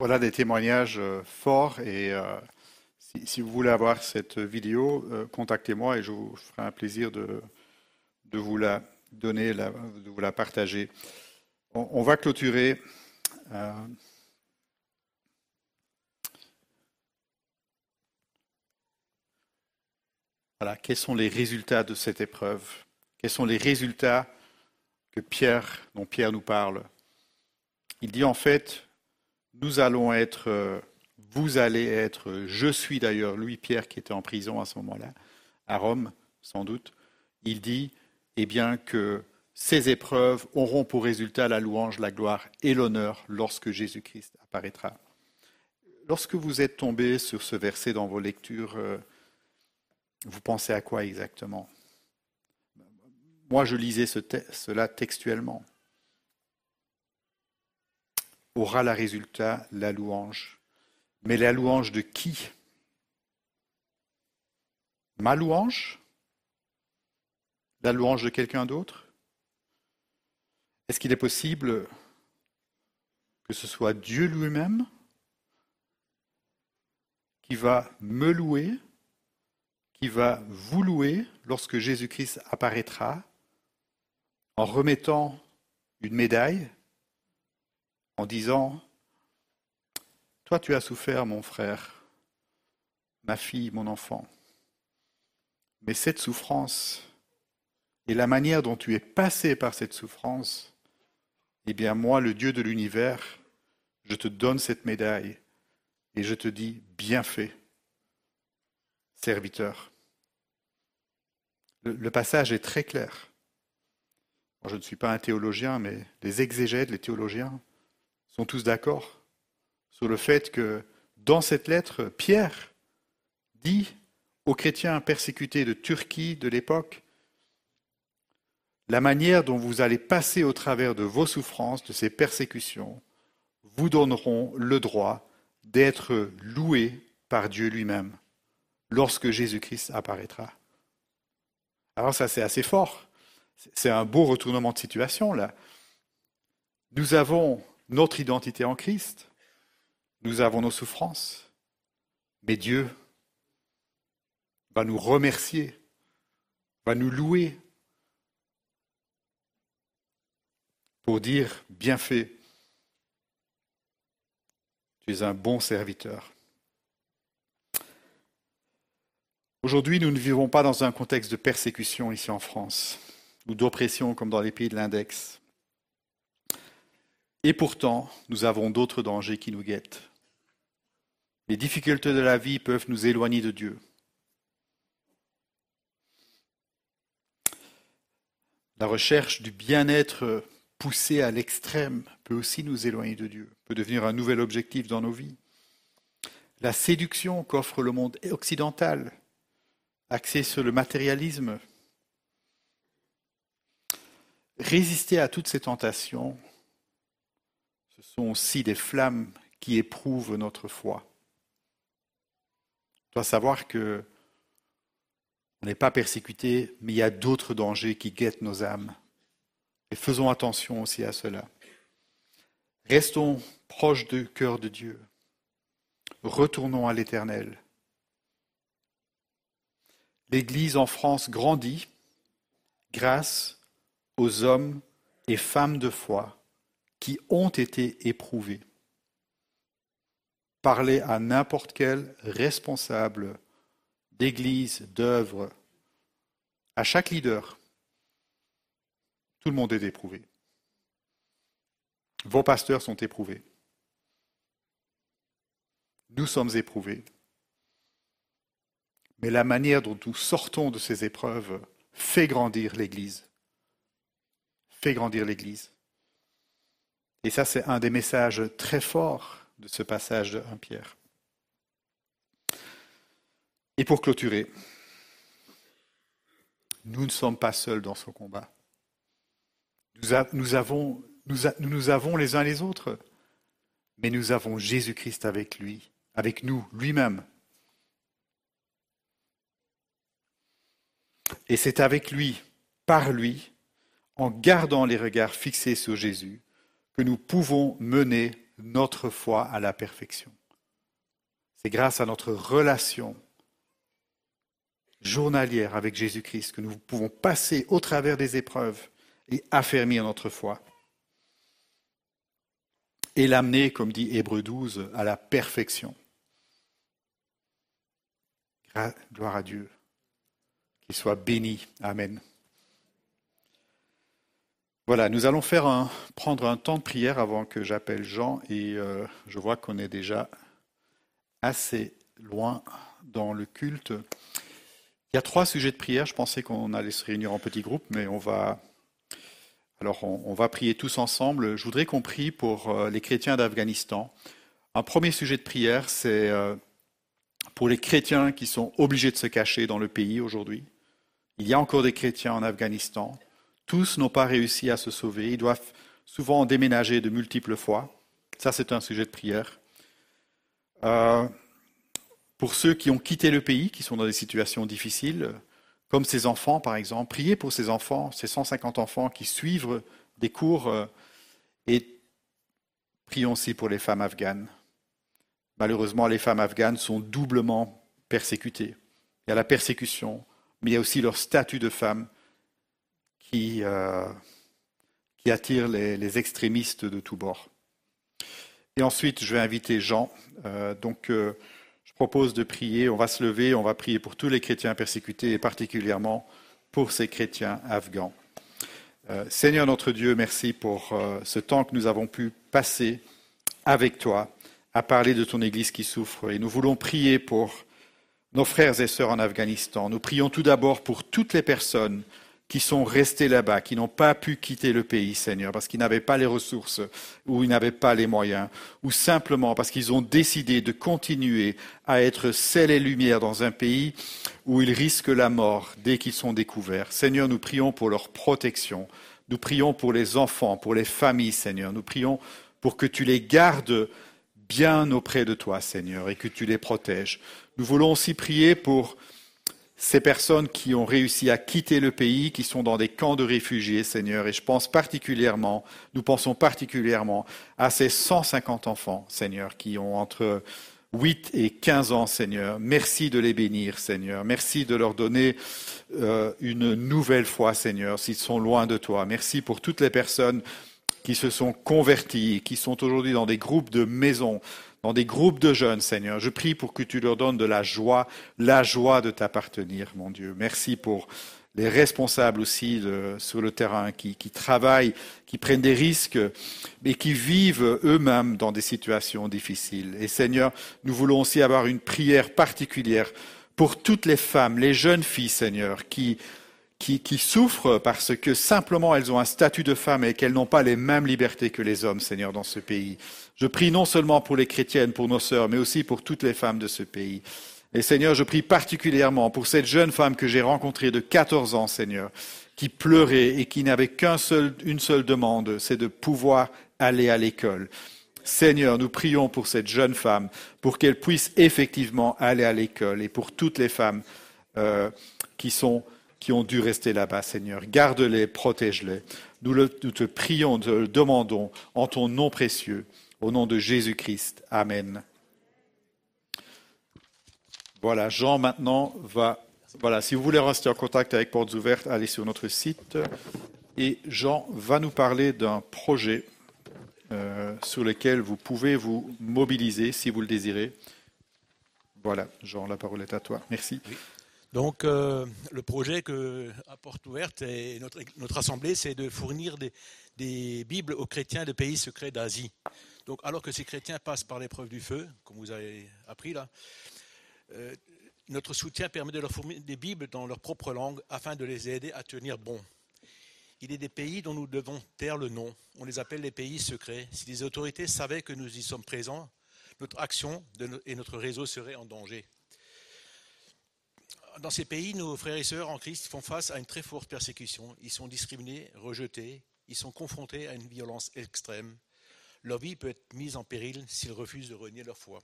Voilà des témoignages euh, forts et euh, si, vous voulez avoir cette vidéo, euh, contactez-moi et je vous ferai un plaisir de, vous la donner, de vous la partager. On, va clôturer. Voilà, quels sont les résultats de cette épreuve? Quels sont les résultats que Pierre, dont Pierre nous parle? Il dit en fait, nous allons être, vous allez être, je suis d'ailleurs, Louis Pierre qui était en prison à ce moment-là, à Rome, sans doute, il dit, eh bien, que ces épreuves auront pour résultat la louange, la gloire et l'honneur lorsque Jésus-Christ apparaîtra. Lorsque vous êtes tombé sur ce verset dans vos lectures, vous pensez à quoi exactement? Moi, je lisais cela textuellement aura la résultat la louange. Mais la louange de qui? Ma louange? La louange de quelqu'un d'autre? Est-ce qu'il est possible que ce soit Dieu lui-même qui va me louer, qui va vous louer lorsque Jésus-Christ apparaîtra en remettant une médaille en disant, Toi tu as souffert, mon frère, ma fille, mon enfant, mais cette souffrance et la manière dont tu es passé par cette souffrance, eh bien moi, le Dieu de l'univers, je te donne cette médaille et je te dis, bien fait, serviteur. Le, passage est très clair. je ne suis pas un théologien, mais les exégètes, les théologiens, sont tous d'accord sur le fait que dans cette lettre, Pierre dit aux chrétiens persécutés de Turquie de l'époque, la manière dont vous allez passer au travers de vos souffrances, de ces persécutions, vous donneront le droit d'être loués par Dieu lui-même lorsque Jésus-Christ apparaîtra. Alors ça c'est assez fort. C'est un beau retournement de situation là. Nous avons notre identité en Christ. Nous avons nos souffrances. Mais Dieu, va nous remercier, va nous louer pour dire bien fait, tu es un bon serviteur. Aujourd'hui, nous ne vivons pas dans un contexte de persécution ici en France, ou d'oppression comme dans les pays de l'index. Et pourtant, nous avons d'autres dangers qui nous guettent. Les difficultés de la vie peuvent nous éloigner de Dieu. La recherche du bien-être poussé à l'extrême peut aussi nous éloigner de Dieu, peut devenir un nouvel objectif dans nos vies. La séduction qu'offre le monde occidental, axé sur le matérialisme, résister à toutes ces tentations, ce sont aussi des flammes qui éprouvent notre foi. On doit savoir que on n'est pas persécuté, mais il y a d'autres dangers qui guettent nos âmes. Et faisons attention aussi à cela. Restons proches du cœur de Dieu. Retournons à l'Éternel. L'Église en France grandit grâce aux hommes et femmes de foi qui ont été éprouvés. Parlez à n'importe quel responsable d'église, d'œuvre, à chaque leader. Tout le monde est éprouvé. Vos pasteurs sont éprouvés. Nous sommes éprouvés. Mais la manière dont nous sortons de ces épreuves fait grandir l'Église. Fait grandir l'Église. Et ça, c'est un des messages très forts de ce passage de 1 Pierre. Et pour clôturer, nous ne sommes pas seuls dans ce combat. Nous, nous avons les uns les autres, mais nous avons Jésus-Christ avec lui, avec nous, lui-même. Et c'est avec lui, par lui, en gardant les regards fixés sur Jésus, que nous pouvons mener notre foi à la perfection. C'est grâce à notre relation journalière avec Jésus-Christ que nous pouvons passer au travers des épreuves et affermir notre foi. Et l'amener, comme dit Hébreu 12, à la perfection. Gloire à Dieu. Qu'il soit béni. Amen. Voilà, nous allons faire prendre un temps de prière avant que j'appelle Jean et euh, je vois qu'on est déjà assez loin dans le culte. Il y a trois sujets de prière. Je pensais qu'on allait se réunir en petits groupes, mais on va. Alors, on, va prier tous ensemble. Je voudrais qu'on prie pour euh, les chrétiens d'Afghanistan. Un premier sujet de prière, c'est euh, pour les chrétiens qui sont obligés de se cacher dans le pays aujourd'hui. Il y a encore des chrétiens en Afghanistan. Tous n'ont pas réussi à se sauver. Ils doivent souvent déménager de multiples fois. Ça, c'est un sujet de prière. Euh, pour ceux qui ont quitté le pays, qui sont dans des situations difficiles, comme ces enfants par exemple. Priez pour ces enfants, ces 150 enfants qui suivent des cours euh, et prions aussi pour les femmes afghanes. Malheureusement, les femmes afghanes sont doublement persécutées. Il y a la persécution, mais il y a aussi leur statut de femme qui, euh, qui attire les, extrémistes de tous bords. Et ensuite, je vais inviter Jean. Euh, donc, propose de prier. On va se lever, on va prier pour tous les chrétiens persécutés et particulièrement pour ces chrétiens afghans. Euh, Seigneur notre Dieu, merci pour euh, ce temps que nous avons pu passer avec toi à parler de ton Église qui souffre. Et nous voulons prier pour nos frères et sœurs en Afghanistan. Nous prions tout d'abord pour toutes les personnes qui sont restés là-bas, qui n'ont pas pu quitter le pays, Seigneur, parce qu'ils n'avaient pas les ressources ou ils n'avaient pas les moyens, ou simplement parce qu'ils ont décidé de continuer à être sel et lumière dans un pays où ils risquent la mort dès qu'ils sont découverts. Seigneur, nous prions pour leur protection. Nous prions pour les enfants, pour les familles, Seigneur. Nous prions pour que tu les gardes bien auprès de toi, Seigneur, et que tu les protèges. Nous voulons aussi prier pour ces personnes qui ont réussi à quitter le pays, qui sont dans des camps de réfugiés, Seigneur. Et je pense particulièrement, nous pensons particulièrement à ces 150 enfants, Seigneur, qui ont entre 8 et 15 ans, Seigneur. Merci de les bénir, Seigneur. Merci de leur donner euh, une nouvelle foi, Seigneur, s'ils sont loin de toi. Merci pour toutes les personnes qui se sont converties, qui sont aujourd'hui dans des groupes de maisons, dans des groupes de jeunes, Seigneur. Je prie pour que tu leur donnes de la joie, la joie de t'appartenir, mon Dieu. Merci pour les responsables aussi sur le terrain, qui, qui, travaillent, qui prennent des risques, mais qui vivent eux-mêmes dans des situations difficiles. Et Seigneur, nous voulons aussi avoir une prière particulière pour toutes les femmes, les jeunes filles, Seigneur, qui, qui, qui souffrent parce que simplement elles ont un statut de femme et qu'elles n'ont pas les mêmes libertés que les hommes, Seigneur, dans ce pays. Je prie non seulement pour les chrétiennes, pour nos sœurs, mais aussi pour toutes les femmes de ce pays. Et Seigneur, je prie particulièrement pour cette jeune femme que j'ai rencontrée de 14 ans, Seigneur, qui pleurait et qui n'avait qu'une seul, seule demande, c'est de pouvoir aller à l'école. Seigneur, nous prions pour cette jeune femme, pour qu'elle puisse effectivement aller à l'école et pour toutes les femmes euh, qui, sont, qui ont dû rester là-bas, Seigneur. Garde-les, protège-les. Nous, te prions, te le demandons en ton nom précieux, au nom de Jésus-Christ. Amen. Voilà, Jean maintenant va. Voilà, si vous voulez rester en contact avec Portes Ouvertes, allez sur notre site. Et Jean va nous parler d'un projet euh, sur lequel vous pouvez vous mobiliser si vous le désirez. Voilà, Jean, la parole est à toi. Merci. Donc, euh, le projet que, à Ouverte et notre, assemblée, c'est de fournir des, des, Bibles aux chrétiens de pays secrets d'Asie. Donc, alors que ces chrétiens passent par l'épreuve du feu, comme vous avez appris là, euh, notre soutien permet de leur fournir des Bibles dans leur propre langue afin de les aider à tenir bon. Il est des pays dont nous devons taire le nom. On les appelle les pays secrets. Si les autorités savaient que nous y sommes présents, notre action et notre réseau seraient en danger. Dans ces pays, nos frères et sœurs en Christ font face à une très forte persécution. Ils sont discriminés, rejetés, ils sont confrontés à une violence extrême. Leur vie peut être mise en péril s'ils refusent de renier leur foi.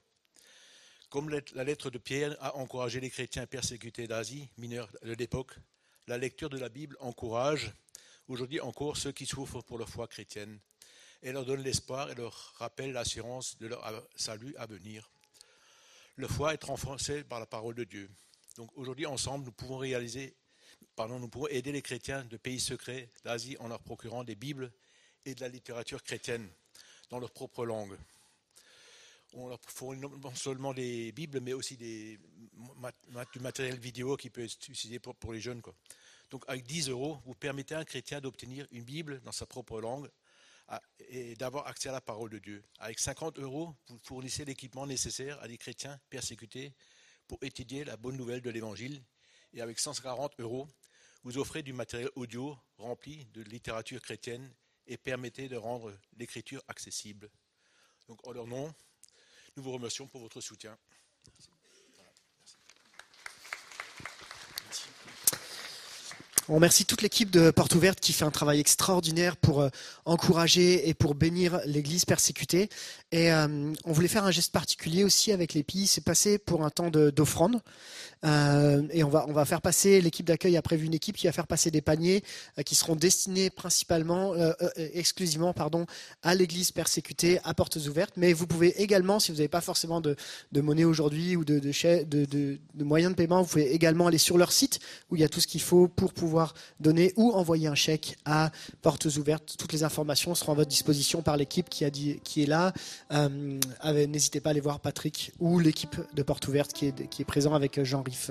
Comme la lettre de Pierre a encouragé les chrétiens persécutés d'Asie, mineurs de l'époque, la lecture de la Bible encourage aujourd'hui encore ceux qui souffrent pour leur foi chrétienne. Elle leur donne l'espoir et leur rappelle l'assurance de leur salut à venir. Leur foi est renforcée par la parole de Dieu. Donc aujourd'hui, ensemble, nous pouvons pardon, aider les chrétiens de pays secrets d'Asie en leur procurant des Bibles et de la littérature chrétienne dans leur propre langue on leur fournit non seulement des Bibles, mais aussi du matériel vidéo qui peut être utilisé pour, les jeunes. Donc avec 10 euros, vous permettez à un chrétien d'obtenir une Bible dans sa propre langue et d'avoir accès à la parole de Dieu. Avec 50 euros, vous fournissez l'équipement nécessaire à des chrétiens persécutés pour étudier la bonne nouvelle de l'Évangile. Et avec 140 euros, vous offrez du matériel audio rempli de littérature chrétienne et permettez de rendre l'écriture accessible. Donc en leur nom, nous vous remercions pour votre soutien. On remercie toute l'équipe de Porte Ouverte qui fait un travail extraordinaire pour euh, encourager et pour bénir l'Église persécutée. Et euh, on voulait faire un geste particulier aussi avec les pays. C'est passé pour un temps d'offrande. Euh, et on va, on va faire passer, l'équipe d'accueil a prévu une équipe qui va faire passer des paniers qui seront destinés principalement, exclusivement pardon, à l'Église persécutée, à portes ouvertes. Mais vous pouvez également, si vous n'avez pas forcément de, monnaie aujourd'hui ou de, de, de moyens de paiement, vous pouvez également aller sur leur site où il y a tout ce qu'il faut pour pouvoir donner ou envoyer un chèque à Portes Ouvertes. Toutes les informations seront à votre disposition par l'équipe qui, est là. Euh, n'hésitez pas à aller voir Patrick ou l'équipe de Portes Ouvertes qui est, qui présent avec Jean Riff.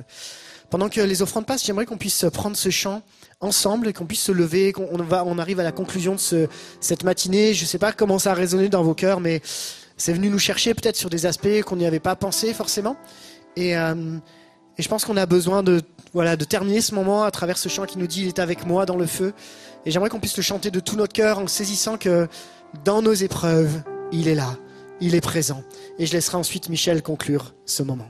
Pendant que les offrandes passent, j'aimerais qu'on puisse prendre ce chant ensemble et qu'on puisse se lever, qu'on on arrive à la conclusion de ce, cette matinée. Je ne sais pas comment ça a résonné dans vos cœurs, mais c'est venu nous chercher peut-être sur des aspects qu'on n'y avait pas pensé forcément. Et, euh, et je pense qu'on a besoin de voilà, de terminer ce moment à travers ce chant qui nous dit Il est avec moi dans le feu. Et j'aimerais qu'on puisse le chanter de tout notre cœur en saisissant que dans nos épreuves, il est là, il est présent. Et je laisserai ensuite Michel conclure ce moment.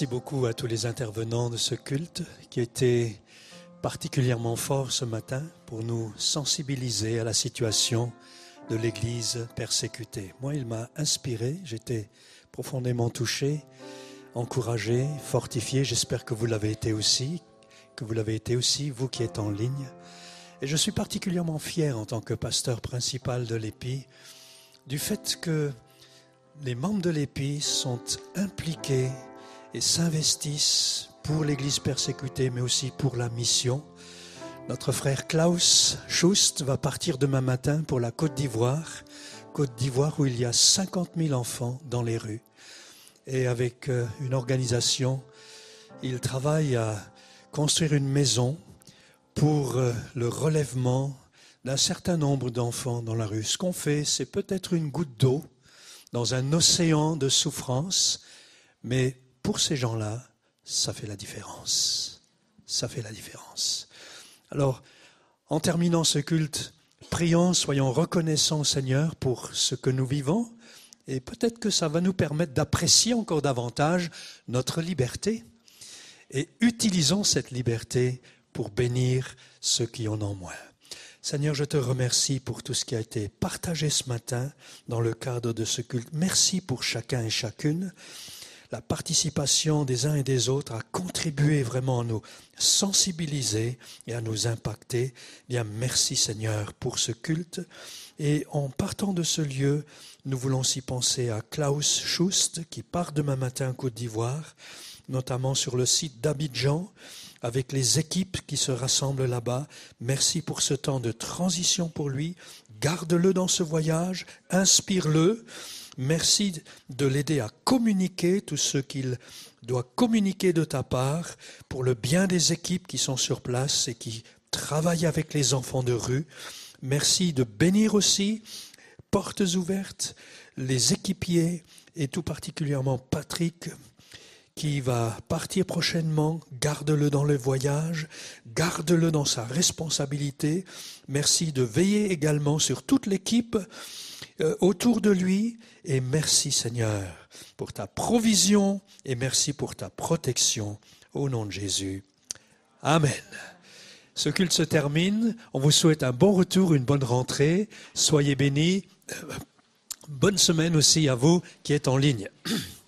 Merci beaucoup à tous les intervenants de ce culte qui était particulièrement fort ce matin pour nous sensibiliser à la situation de l'Église persécutée. Moi, il m'a inspiré, j'étais profondément touché, encouragé, fortifié. J'espère que vous l'avez été aussi, que vous l'avez été aussi, vous qui êtes en ligne. Et je suis particulièrement fier en tant que pasteur principal de l'EPI du fait que les membres de l'EPI sont impliqués et s'investissent pour l'Église persécutée, mais aussi pour la mission. Notre frère Klaus Schust va partir demain matin pour la Côte d'Ivoire, Côte d'Ivoire où il y a 50 000 enfants dans les rues. Et avec euh, une organisation, il travaille à construire une maison pour euh, le relèvement d'un certain nombre d'enfants dans la rue. Ce qu'on fait, c'est peut-être une goutte d'eau dans un océan de souffrance, mais pour ces gens-là, ça fait la différence. Ça fait la différence. Alors, en terminant ce culte, prions, soyons reconnaissants Seigneur pour ce que nous vivons, et peut-être que ça va nous permettre d'apprécier encore davantage notre liberté, et utilisons cette liberté pour bénir ceux qui en ont moins. Seigneur, je te remercie pour tout ce qui a été partagé ce matin dans le cadre de ce culte. Merci pour chacun et chacune la participation des uns et des autres a contribué vraiment à nous sensibiliser et à nous impacter. Bien, merci Seigneur pour ce culte. Et en partant de ce lieu, nous voulons aussi penser à Klaus Schust qui part demain matin en Côte d'Ivoire, notamment sur le site d'Abidjan avec les équipes qui se rassemblent là-bas. Merci pour ce temps de transition pour lui. Garde-le dans ce voyage, inspire-le Merci de l'aider à communiquer tout ce qu'il doit communiquer de ta part pour le bien des équipes qui sont sur place et qui travaillent avec les enfants de rue. Merci de bénir aussi portes ouvertes, les équipiers et tout particulièrement Patrick qui va partir prochainement, garde-le dans le voyage, garde-le dans sa responsabilité. Merci de veiller également sur toute l'équipe autour de lui. Et merci Seigneur pour ta provision et merci pour ta protection. Au nom de Jésus. Amen. Ce culte se termine. On vous souhaite un bon retour, une bonne rentrée. Soyez bénis. Bonne semaine aussi à vous qui êtes en ligne. (clears throat)